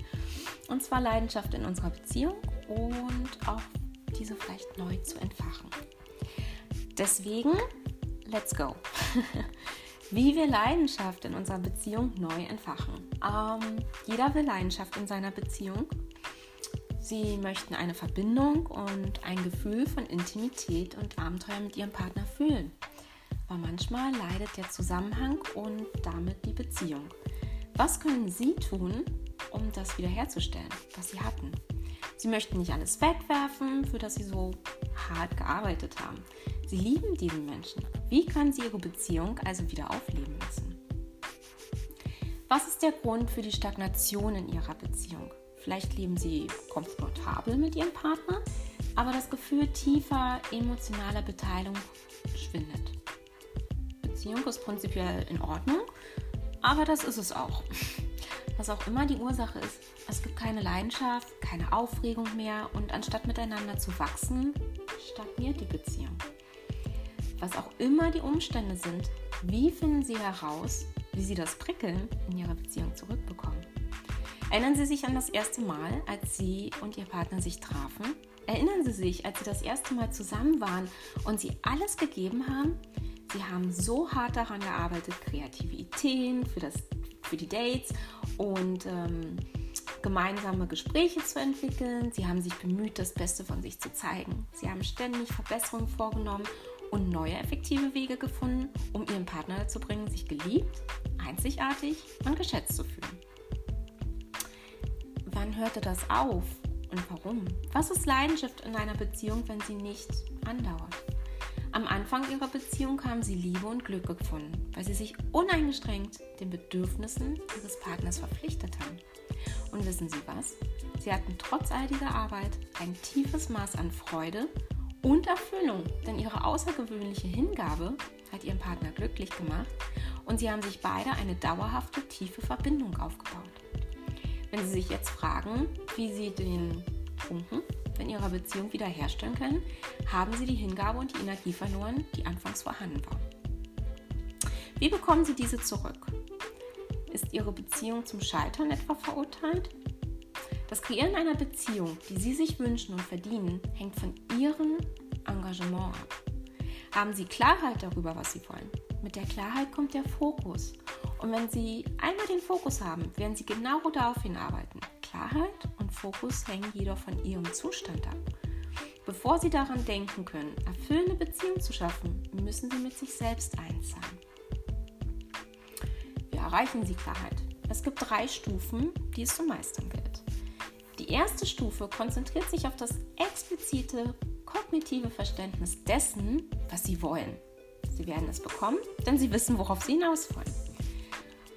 Und zwar Leidenschaft in unserer Beziehung und auch diese vielleicht neu zu entfachen. Deswegen, let's go. [LAUGHS] Wie wir Leidenschaft in unserer Beziehung neu entfachen. Ähm, jeder will Leidenschaft in seiner Beziehung Sie möchten eine Verbindung und ein Gefühl von Intimität und Abenteuer mit ihrem Partner fühlen. Aber manchmal leidet der Zusammenhang und damit die Beziehung. Was können Sie tun, um das wiederherzustellen, was Sie hatten? Sie möchten nicht alles wegwerfen, für das Sie so hart gearbeitet haben. Sie lieben diesen Menschen. Wie können Sie Ihre Beziehung also wieder aufleben lassen? Was ist der Grund für die Stagnation in Ihrer Beziehung? Vielleicht leben sie komfortabel mit ihrem Partner, aber das Gefühl tiefer emotionaler Beteiligung schwindet. Beziehung ist prinzipiell in Ordnung, aber das ist es auch. [LAUGHS] Was auch immer die Ursache ist, es gibt keine Leidenschaft, keine Aufregung mehr und anstatt miteinander zu wachsen, stagniert die Beziehung. Was auch immer die Umstände sind, wie finden Sie heraus, wie Sie das Prickeln in Ihrer Beziehung zurückbekommen? Erinnern Sie sich an das erste Mal, als Sie und Ihr Partner sich trafen? Erinnern Sie sich, als Sie das erste Mal zusammen waren und Sie alles gegeben haben? Sie haben so hart daran gearbeitet, kreative Ideen für, das, für die Dates und ähm, gemeinsame Gespräche zu entwickeln. Sie haben sich bemüht, das Beste von sich zu zeigen. Sie haben ständig Verbesserungen vorgenommen und neue effektive Wege gefunden, um ihren Partner dazu zu bringen, sich geliebt, einzigartig und geschätzt zu fühlen. Wann hörte das auf und warum? Was ist Leidenschaft in einer Beziehung, wenn sie nicht andauert? Am Anfang ihrer Beziehung haben sie Liebe und Glück gefunden, weil sie sich uneingeschränkt den Bedürfnissen ihres Partners verpflichtet haben. Und wissen Sie was? Sie hatten trotz all dieser Arbeit ein tiefes Maß an Freude und Erfüllung, denn ihre außergewöhnliche Hingabe hat ihren Partner glücklich gemacht und sie haben sich beide eine dauerhafte, tiefe Verbindung aufgebaut. Wenn Sie sich jetzt fragen, wie Sie den Funken in Ihrer Beziehung wiederherstellen können, haben Sie die Hingabe und die Energie verloren, die anfangs vorhanden war. Wie bekommen Sie diese zurück? Ist Ihre Beziehung zum Scheitern etwa verurteilt? Das Kreieren einer Beziehung, die Sie sich wünschen und verdienen, hängt von Ihrem Engagement ab. Haben Sie Klarheit darüber, was Sie wollen? Mit der Klarheit kommt der Fokus. Und wenn Sie einmal den Fokus haben, werden Sie genau darauf hinarbeiten. Klarheit und Fokus hängen jedoch von Ihrem Zustand ab. Bevor Sie daran denken können, erfüllende Beziehungen zu schaffen, müssen Sie mit sich selbst eins sein erreichen Sie Klarheit. Es gibt drei Stufen, die es zu meistern gilt. Die erste Stufe konzentriert sich auf das explizite kognitive Verständnis dessen, was Sie wollen. Sie werden es bekommen, denn Sie wissen, worauf Sie hinaus wollen.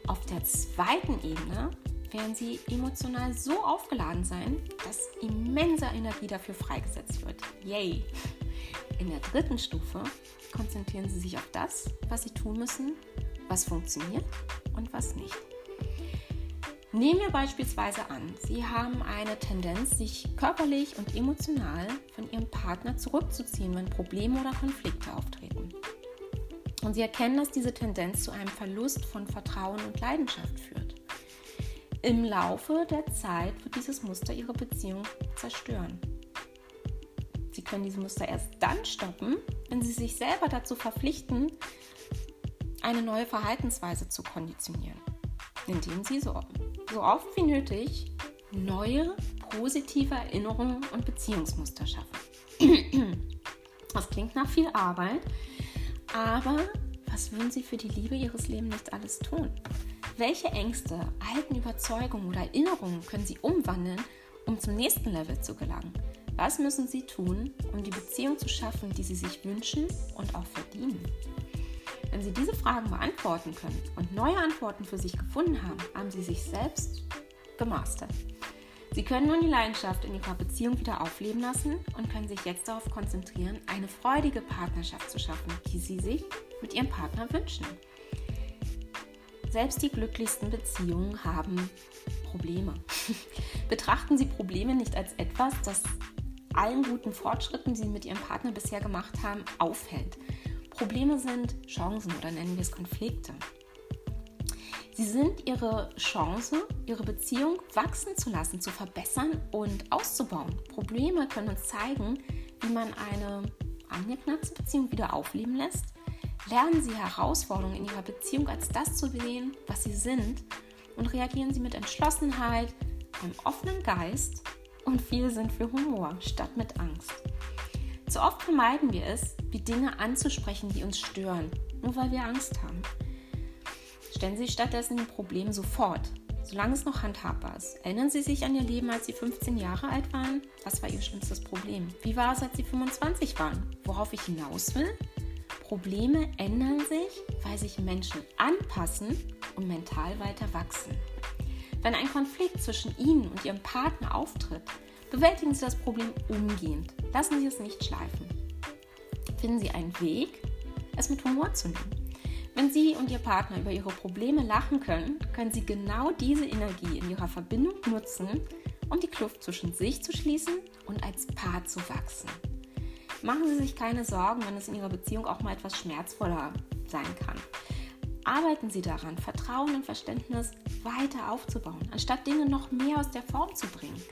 Auf der zweiten Ebene werden Sie emotional so aufgeladen sein, dass immense Energie dafür freigesetzt wird. Yay! In der dritten Stufe konzentrieren Sie sich auf das, was Sie tun müssen, was funktioniert und was nicht. Nehmen wir beispielsweise an, Sie haben eine Tendenz, sich körperlich und emotional von Ihrem Partner zurückzuziehen, wenn Probleme oder Konflikte auftreten. Und Sie erkennen, dass diese Tendenz zu einem Verlust von Vertrauen und Leidenschaft führt. Im Laufe der Zeit wird dieses Muster Ihre Beziehung zerstören. Sie können dieses Muster erst dann stoppen, wenn Sie sich selber dazu verpflichten, eine neue Verhaltensweise zu konditionieren, indem sie so, so oft wie nötig neue positive Erinnerungen und Beziehungsmuster schaffen. [CLEARS THROAT] Das klingt nach viel Arbeit, aber was würden Sie für die Liebe Ihres Lebens nicht alles tun? Welche Ängste, alten Überzeugungen oder Erinnerungen können Sie umwandeln, um zum nächsten Level zu gelangen? Was müssen Sie tun, um die Beziehung zu schaffen, die Sie sich wünschen und auch verdienen? Wenn Sie diese Fragen beantworten können und neue Antworten für sich gefunden haben, haben Sie sich selbst gemastert. Sie können nun die Leidenschaft in Ihrer Beziehung wieder aufleben lassen und können sich jetzt darauf konzentrieren, eine freudige Partnerschaft zu schaffen, die Sie sich mit Ihrem Partner wünschen. Selbst die glücklichsten Beziehungen haben Probleme. [LAUGHS] Betrachten Sie Probleme nicht als etwas, das allen guten Fortschritten, die Sie mit Ihrem Partner bisher gemacht haben, aufhält. Probleme sind Chancen oder nennen wir es Konflikte. Sie sind ihre Chance, ihre Beziehung wachsen zu lassen, zu verbessern und auszubauen. Probleme können uns zeigen, wie man eine angeknackte Beziehung wieder aufleben lässt. Lernen Sie Herausforderungen in Ihrer Beziehung als das zu sehen, was sie sind und reagieren Sie mit Entschlossenheit, einem offenen Geist und viel Sinn für Humor statt mit Angst. Zu oft vermeiden wir es, wie Dinge anzusprechen, die uns stören, nur weil wir Angst haben. Stellen Sie stattdessen die Probleme sofort, solange es noch handhabbar ist. Erinnern Sie sich an Ihr Leben, als Sie 15 Jahre alt waren? Was war Ihr schlimmstes Problem? Wie war es, als Sie 25 waren? Worauf ich hinaus will? Probleme ändern sich, weil sich Menschen anpassen und mental weiter wachsen. Wenn ein Konflikt zwischen Ihnen und Ihrem Partner auftritt, bewältigen Sie das Problem umgehend. Lassen Sie es nicht schleifen. Finden Sie einen Weg, es mit Humor zu nehmen. Wenn Sie und Ihr Partner über Ihre Probleme lachen können, können Sie genau diese Energie in Ihrer Verbindung nutzen, um die Kluft zwischen sich zu schließen und als Paar zu wachsen. Machen Sie sich keine Sorgen, wenn es in Ihrer Beziehung auch mal etwas schmerzvoller sein kann. Arbeiten Sie daran, Vertrauen und Verständnis weiter aufzubauen, anstatt Dinge noch mehr aus der Form zu bringen.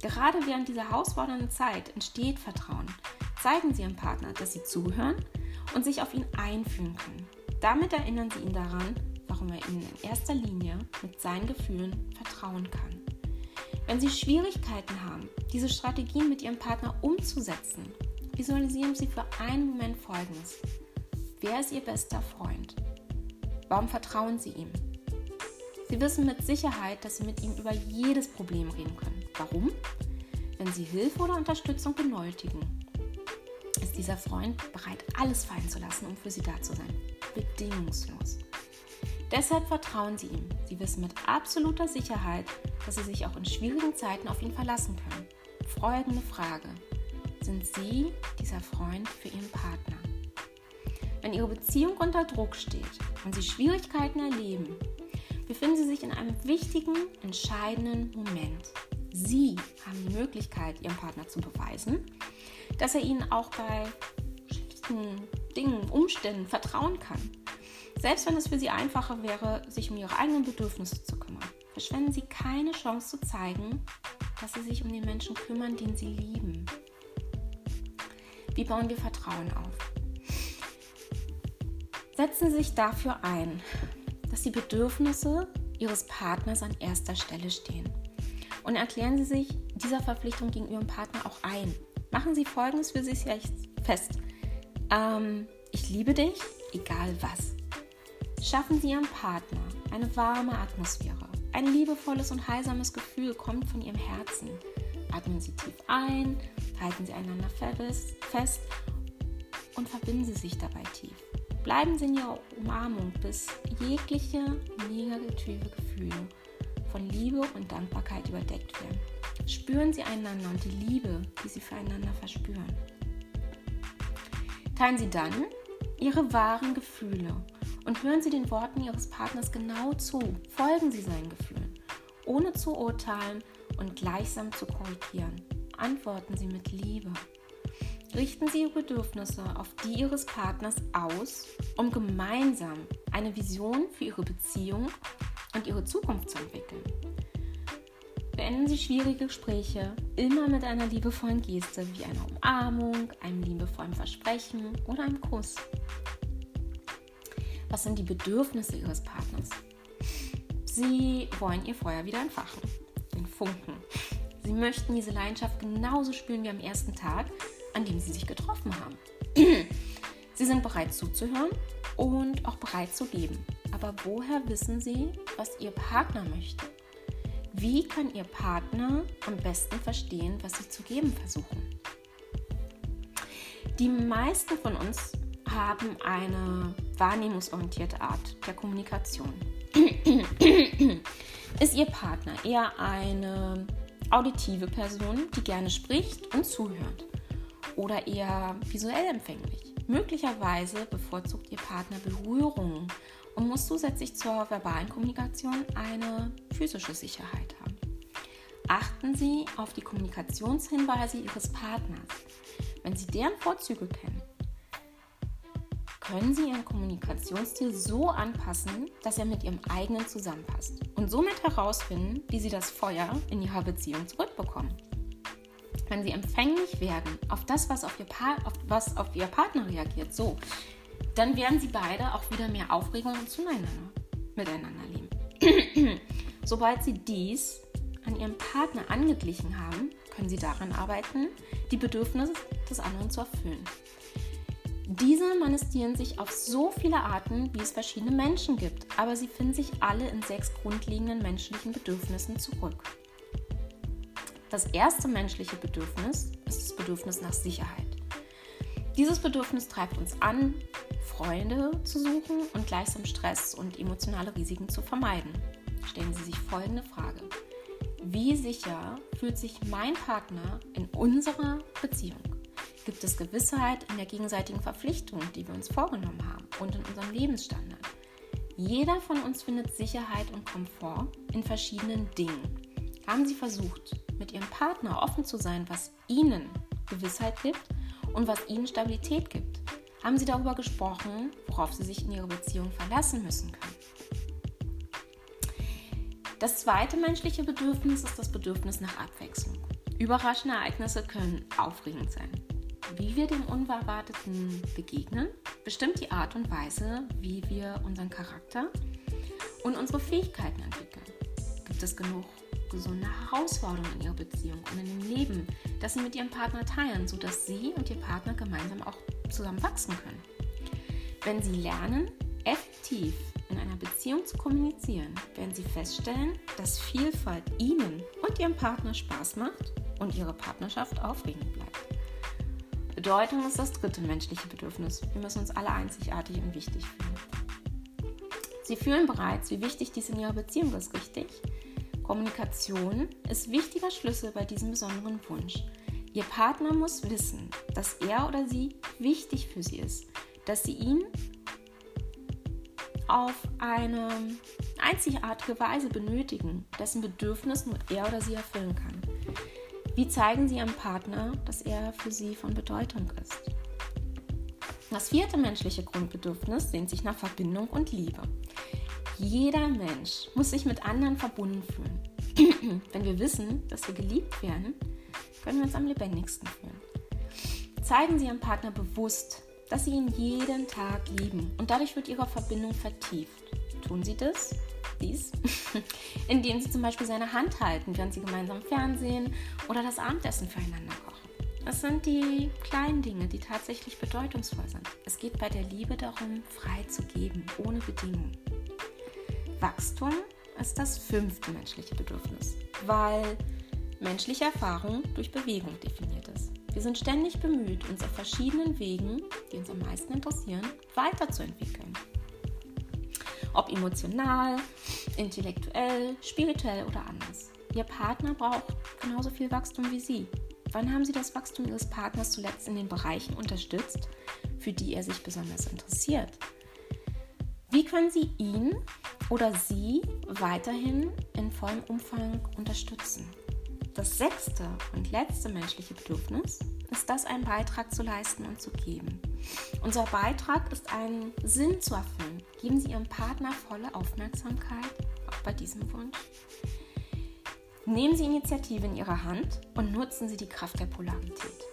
Gerade während dieser herausfordernden Zeit entsteht Vertrauen. Zeigen Sie Ihrem Partner, dass Sie zuhören und sich auf ihn einfühlen können. Damit erinnern Sie ihn daran, warum er Ihnen in erster Linie mit seinen Gefühlen vertrauen kann. Wenn Sie Schwierigkeiten haben, diese Strategien mit Ihrem Partner umzusetzen, visualisieren Sie für einen Moment Folgendes. Wer ist Ihr bester Freund? Warum vertrauen Sie ihm? Sie wissen mit Sicherheit, dass Sie mit ihm über jedes Problem reden können. Warum? Wenn Sie Hilfe oder Unterstützung benötigen, ist dieser Freund bereit, alles fallen zu lassen, um für Sie da zu sein. Bedingungslos. Deshalb vertrauen Sie ihm. Sie wissen mit absoluter Sicherheit, dass Sie sich auch in schwierigen Zeiten auf ihn verlassen können. Folgende Frage. Sind Sie dieser Freund für Ihren Partner? Wenn Ihre Beziehung unter Druck steht und Sie Schwierigkeiten erleben, befinden Sie sich in einem wichtigen, entscheidenden Moment. Sie haben die Möglichkeit, Ihrem Partner zu beweisen, dass er Ihnen auch bei schlichten Dingen, Umständen vertrauen kann. Selbst wenn es für Sie einfacher wäre, sich um Ihre eigenen Bedürfnisse zu kümmern, verschwenden Sie keine Chance zu zeigen, dass Sie sich um den Menschen kümmern, den Sie lieben. Wie bauen wir Vertrauen auf? Setzen Sie sich dafür ein, dass die Bedürfnisse Ihres Partners an erster Stelle stehen. Und erklären Sie sich dieser Verpflichtung gegenüber Ihrem Partner auch ein. Machen Sie Folgendes für sich fest. Ähm, ich liebe dich, egal was. Schaffen Sie Ihrem Partner eine warme Atmosphäre. Ein liebevolles und heilsames Gefühl kommt von Ihrem Herzen. Atmen Sie tief ein, halten Sie einander fest und verbinden Sie sich dabei tief. Bleiben Sie in Ihrer Umarmung, bis jegliche negative Gefühle von Liebe und Dankbarkeit überdeckt werden. Spüren Sie einander und die Liebe, die Sie füreinander verspüren. Teilen Sie dann Ihre wahren Gefühle und hören Sie den Worten Ihres Partners genau zu. Folgen Sie seinen Gefühlen, ohne zu urteilen und gleichsam zu korrigieren. Antworten Sie mit Liebe. Richten Sie Ihre Bedürfnisse auf die Ihres Partners aus, um gemeinsam eine Vision für Ihre Beziehung und Ihre Zukunft zu entwickeln. Beenden Sie schwierige Gespräche immer mit einer liebevollen Geste wie einer Umarmung, einem liebevollen Versprechen oder einem Kuss. Was sind die Bedürfnisse Ihres Partners? Sie wollen Ihr Feuer wieder entfachen, den Funken. Sie möchten diese Leidenschaft genauso spüren wie am ersten Tag, an dem Sie sich getroffen haben. Sie sind bereit zuzuhören und auch bereit zu geben. Aber woher wissen Sie, was Ihr Partner möchte? Wie kann Ihr Partner am besten verstehen, was Sie zu geben versuchen? Die meisten von uns haben eine wahrnehmungsorientierte Art der Kommunikation. [CLEARS THROAT] Ist Ihr Partner eher eine auditive Person, die gerne spricht und zuhört? Oder eher visuell empfänglich? Möglicherweise bevorzugt Ihr Partner Berührungen und muss zusätzlich zur verbalen Kommunikation eine physische Sicherheit haben. Achten Sie auf die Kommunikationshinweise Ihres Partners. Wenn Sie deren Vorzüge kennen, können Sie Ihren Kommunikationsstil so anpassen, dass er mit Ihrem eigenen zusammenpasst und somit herausfinden, wie Sie das Feuer in Ihrer Beziehung zurückbekommen. Wenn Sie empfänglich werden auf das, was auf Ihr, pa auf, was auf Ihr Partner reagiert, so, dann werden Sie beide auch wieder mehr Aufregung und zueinander miteinander leben. [CLEARS THROAT] Sobald Sie dies an Ihrem Partner angeglichen haben, können Sie daran arbeiten, die Bedürfnisse des anderen zu erfüllen. Diese manifestieren sich auf so viele Arten, wie es verschiedene Menschen gibt, aber sie finden sich alle in sechs grundlegenden menschlichen Bedürfnissen zurück. Das erste menschliche Bedürfnis ist das Bedürfnis nach Sicherheit. Dieses Bedürfnis treibt uns an, Freunde zu suchen und gleichsam Stress und emotionale Risiken zu vermeiden. Stellen Sie sich folgende Frage. Wie sicher fühlt sich mein Partner in unserer Beziehung? gibt es Gewissheit in der gegenseitigen Verpflichtung, die wir uns vorgenommen haben und in unserem Lebensstandard. Jeder von uns findet Sicherheit und Komfort in verschiedenen Dingen. Haben Sie versucht, mit Ihrem Partner offen zu sein, was Ihnen Gewissheit gibt und was Ihnen Stabilität gibt? Haben Sie darüber gesprochen, worauf Sie sich in Ihrer Beziehung verlassen müssen können? Das zweite menschliche Bedürfnis ist das Bedürfnis nach Abwechslung. Überraschende Ereignisse können aufregend sein. Wie wir dem Unerwarteten begegnen, bestimmt die Art und Weise, wie wir unseren Charakter und unsere Fähigkeiten entwickeln. Gibt es genug gesunde Herausforderungen in ihrer Beziehung und in dem Leben, das sie mit ihrem Partner teilen, sodass sie und ihr Partner gemeinsam auch zusammen wachsen können? Wenn sie lernen, effektiv in einer Beziehung zu kommunizieren, werden sie feststellen, dass Vielfalt ihnen und ihrem Partner Spaß macht und ihre Partnerschaft aufregend bleibt. Bedeutung ist das dritte menschliche Bedürfnis. Wir müssen uns alle einzigartig und wichtig fühlen. Sie fühlen bereits, wie wichtig dies in ihrer Beziehung ist, richtig? Kommunikation ist wichtiger Schlüssel bei diesem besonderen Wunsch. Ihr Partner muss wissen, dass er oder sie wichtig für sie ist, dass sie ihn auf eine einzigartige Weise benötigen, dessen Bedürfnis nur er oder sie erfüllen kann. Wie zeigen Sie Ihrem Partner, dass er für Sie von Bedeutung ist? Das vierte menschliche Grundbedürfnis sehnt sich nach Verbindung und Liebe. Jeder Mensch muss sich mit anderen verbunden fühlen. [CLEARS THROAT] Wenn wir wissen, dass wir geliebt werden, können wir uns am lebendigsten fühlen. Zeigen Sie Ihrem Partner bewusst, dass Sie ihn jeden Tag lieben und dadurch wird Ihre Verbindung vertieft. Tun Sie das? dies, [LAUGHS] indem sie zum Beispiel seine Hand halten, während sie gemeinsam Fernsehen oder das Abendessen füreinander kochen. Das sind die kleinen Dinge, die tatsächlich bedeutungsvoll sind. Es geht bei der Liebe darum, frei zu geben, ohne Bedingung. Wachstum ist das fünfte menschliche Bedürfnis, weil menschliche Erfahrung durch Bewegung definiert ist. Wir sind ständig bemüht, uns auf verschiedenen Wegen, die uns am meisten interessieren, weiterzuentwickeln. Ob emotional, intellektuell, spirituell oder anders. Ihr Partner braucht genauso viel Wachstum wie Sie. Wann haben Sie das Wachstum Ihres Partners zuletzt in den Bereichen unterstützt, für die er sich besonders interessiert? Wie können Sie ihn oder sie weiterhin in vollem Umfang unterstützen? Das sechste und letzte menschliche Bedürfnis ist das, einen Beitrag zu leisten und zu geben. Unser Beitrag ist, einen Sinn zu erfüllen. Geben Sie Ihrem Partner volle Aufmerksamkeit, auch bei diesem Wunsch. Nehmen Sie Initiative in Ihre Hand und nutzen Sie die Kraft der Polarität.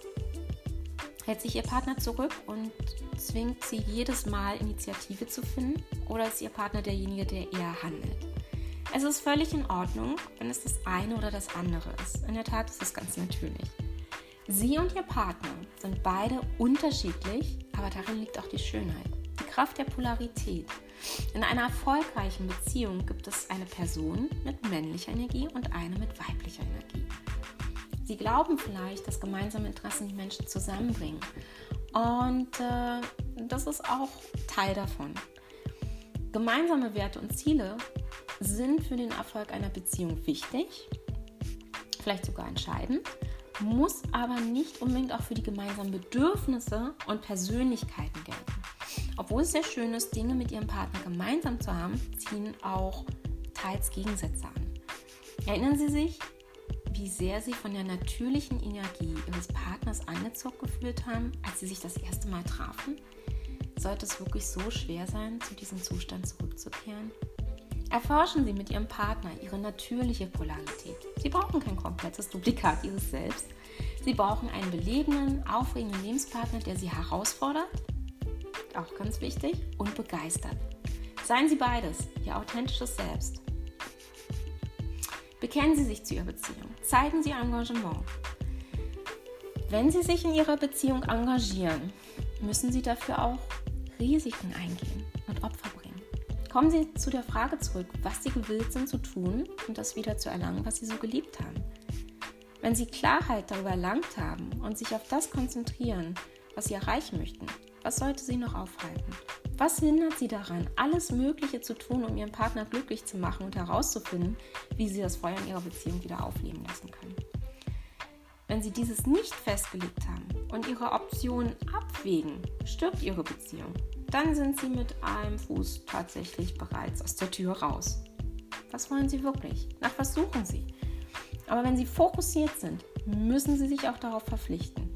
Hält sich Ihr Partner zurück und zwingt Sie jedes Mal Initiative zu finden oder ist Ihr Partner derjenige, der eher handelt? Es ist völlig in Ordnung, wenn es das eine oder das andere ist. In der Tat ist es ganz natürlich. Sie und Ihr Partner sind beide unterschiedlich, aber darin liegt auch die Schönheit, die Kraft der Polarität. In einer erfolgreichen Beziehung gibt es eine Person mit männlicher Energie und eine mit weiblicher Energie. Sie glauben vielleicht, dass gemeinsame Interessen die Menschen zusammenbringen. Und äh, das ist auch Teil davon. Gemeinsame Werte und Ziele sind für den Erfolg einer Beziehung wichtig, vielleicht sogar entscheidend muss aber nicht unbedingt auch für die gemeinsamen Bedürfnisse und Persönlichkeiten gelten. Obwohl es sehr schön ist, Dinge mit ihrem Partner gemeinsam zu haben, ziehen auch teils Gegensätze an. Erinnern Sie sich, wie sehr Sie von der natürlichen Energie Ihres Partners angezogen gefühlt haben, als Sie sich das erste Mal trafen? Sollte es wirklich so schwer sein, zu diesem Zustand zurückzukehren? Erforschen Sie mit Ihrem Partner Ihre natürliche Polarität. Sie brauchen kein komplettes Duplikat Ihres Selbst. Sie brauchen einen belebenden, aufregenden Lebenspartner, der Sie herausfordert, auch ganz wichtig, und begeistert. Seien Sie beides, Ihr authentisches Selbst. Bekennen Sie sich zu Ihrer Beziehung. Zeigen Sie Engagement. Wenn Sie sich in Ihrer Beziehung engagieren, müssen Sie dafür auch Risiken eingehen und Opfer bringen. Kommen Sie zu der Frage zurück, was Sie gewillt sind zu tun und das wieder zu erlangen, was Sie so geliebt haben. Wenn Sie Klarheit darüber erlangt haben und sich auf das konzentrieren, was Sie erreichen möchten, was sollte Sie noch aufhalten? Was hindert Sie daran, alles Mögliche zu tun, um Ihren Partner glücklich zu machen und herauszufinden, wie Sie das Feuer in Ihrer Beziehung wieder aufleben lassen können? Wenn Sie dieses nicht festgelegt haben und Ihre Optionen abwägen, stirbt Ihre Beziehung dann sind sie mit einem Fuß tatsächlich bereits aus der Tür raus. Was wollen sie wirklich? Nach was suchen sie? Aber wenn sie fokussiert sind, müssen sie sich auch darauf verpflichten.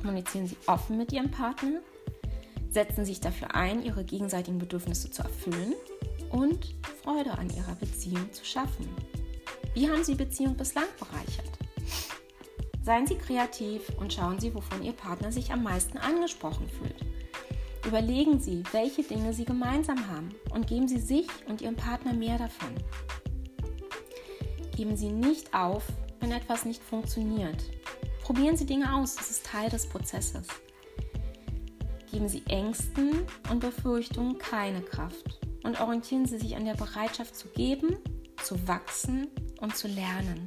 Kommunizieren sie offen mit ihrem Partner, setzen sich dafür ein, ihre gegenseitigen Bedürfnisse zu erfüllen und Freude an ihrer Beziehung zu schaffen. Wie haben sie Beziehung bislang bereichert? Seien Sie kreativ und schauen Sie, wovon Ihr Partner sich am meisten angesprochen fühlt. Überlegen Sie, welche Dinge Sie gemeinsam haben und geben Sie sich und Ihrem Partner mehr davon. Geben Sie nicht auf, wenn etwas nicht funktioniert. Probieren Sie Dinge aus, das ist Teil des Prozesses. Geben Sie Ängsten und Befürchtungen keine Kraft und orientieren Sie sich an der Bereitschaft zu geben, zu wachsen und zu lernen.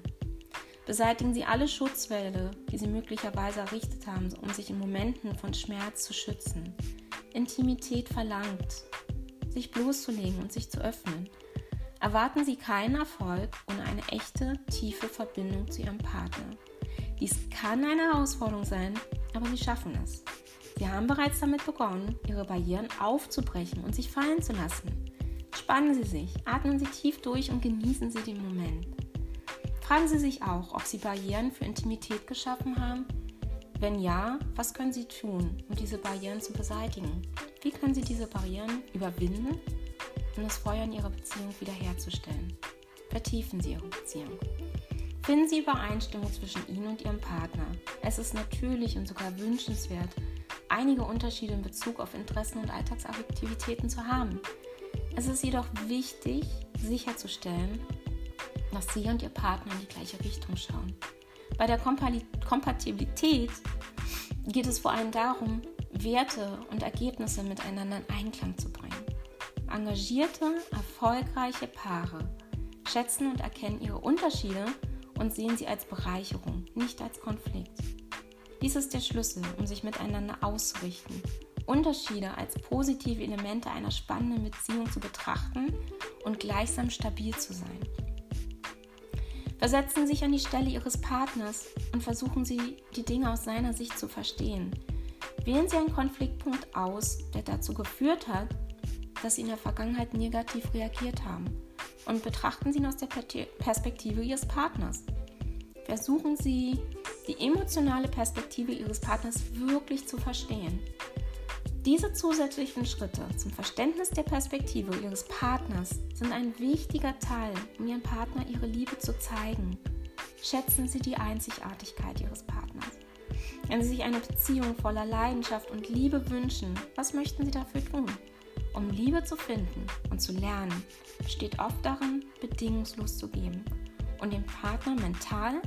Beseitigen Sie alle Schutzwälle, die Sie möglicherweise errichtet haben, um sich in Momenten von Schmerz zu schützen. Intimität verlangt, sich bloßzulegen und sich zu öffnen. Erwarten Sie keinen Erfolg ohne eine echte, tiefe Verbindung zu Ihrem Partner. Dies kann eine Herausforderung sein, aber Sie schaffen es. Sie haben bereits damit begonnen, Ihre Barrieren aufzubrechen und sich fallen zu lassen. Spannen Sie sich, atmen Sie tief durch und genießen Sie den Moment. Fragen Sie sich auch, ob Sie Barrieren für Intimität geschaffen haben. Wenn ja, was können Sie tun, um diese Barrieren zu beseitigen? Wie können Sie diese Barrieren überwinden, um das Feuer in Ihrer Beziehung wiederherzustellen? Vertiefen Sie Ihre Beziehung. Finden Sie Übereinstimmung zwischen Ihnen und Ihrem Partner. Es ist natürlich und sogar wünschenswert, einige Unterschiede in Bezug auf Interessen und Alltagsaktivitäten zu haben. Es ist jedoch wichtig, sicherzustellen, dass Sie und Ihr Partner in die gleiche Richtung schauen. Bei der Kompatibilität geht es vor allem darum, Werte und Ergebnisse miteinander in Einklang zu bringen. Engagierte, erfolgreiche Paare schätzen und erkennen ihre Unterschiede und sehen sie als Bereicherung, nicht als Konflikt. Dies ist der Schlüssel, um sich miteinander auszurichten, Unterschiede als positive Elemente einer spannenden Beziehung zu betrachten und gleichsam stabil zu sein. Versetzen Sie sich an die Stelle Ihres Partners und versuchen Sie, die Dinge aus seiner Sicht zu verstehen. Wählen Sie einen Konfliktpunkt aus, der dazu geführt hat, dass Sie in der Vergangenheit negativ reagiert haben und betrachten Sie ihn aus der Perspektive Ihres Partners. Versuchen Sie, die emotionale Perspektive Ihres Partners wirklich zu verstehen. Diese zusätzlichen Schritte zum Verständnis der Perspektive Ihres Partners sind ein wichtiger Teil, um Ihrem Partner Ihre Liebe zu zeigen. Schätzen Sie die Einzigartigkeit Ihres Partners. Wenn Sie sich eine Beziehung voller Leidenschaft und Liebe wünschen, was möchten Sie dafür tun? Um Liebe zu finden und zu lernen, besteht oft darin, bedingungslos zu geben und den Partner mental,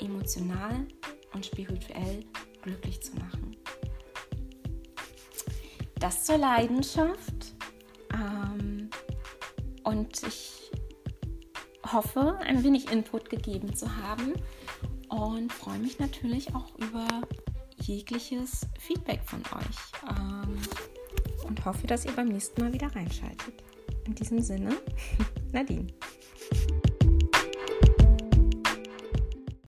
emotional und spirituell glücklich zu machen. Das zur Leidenschaft. Ähm, und ich hoffe, ein wenig Input gegeben zu haben und freue mich natürlich auch über jegliches Feedback von euch ähm, und hoffe, dass ihr beim nächsten Mal wieder reinschaltet. In diesem Sinne, [LAUGHS] Nadine.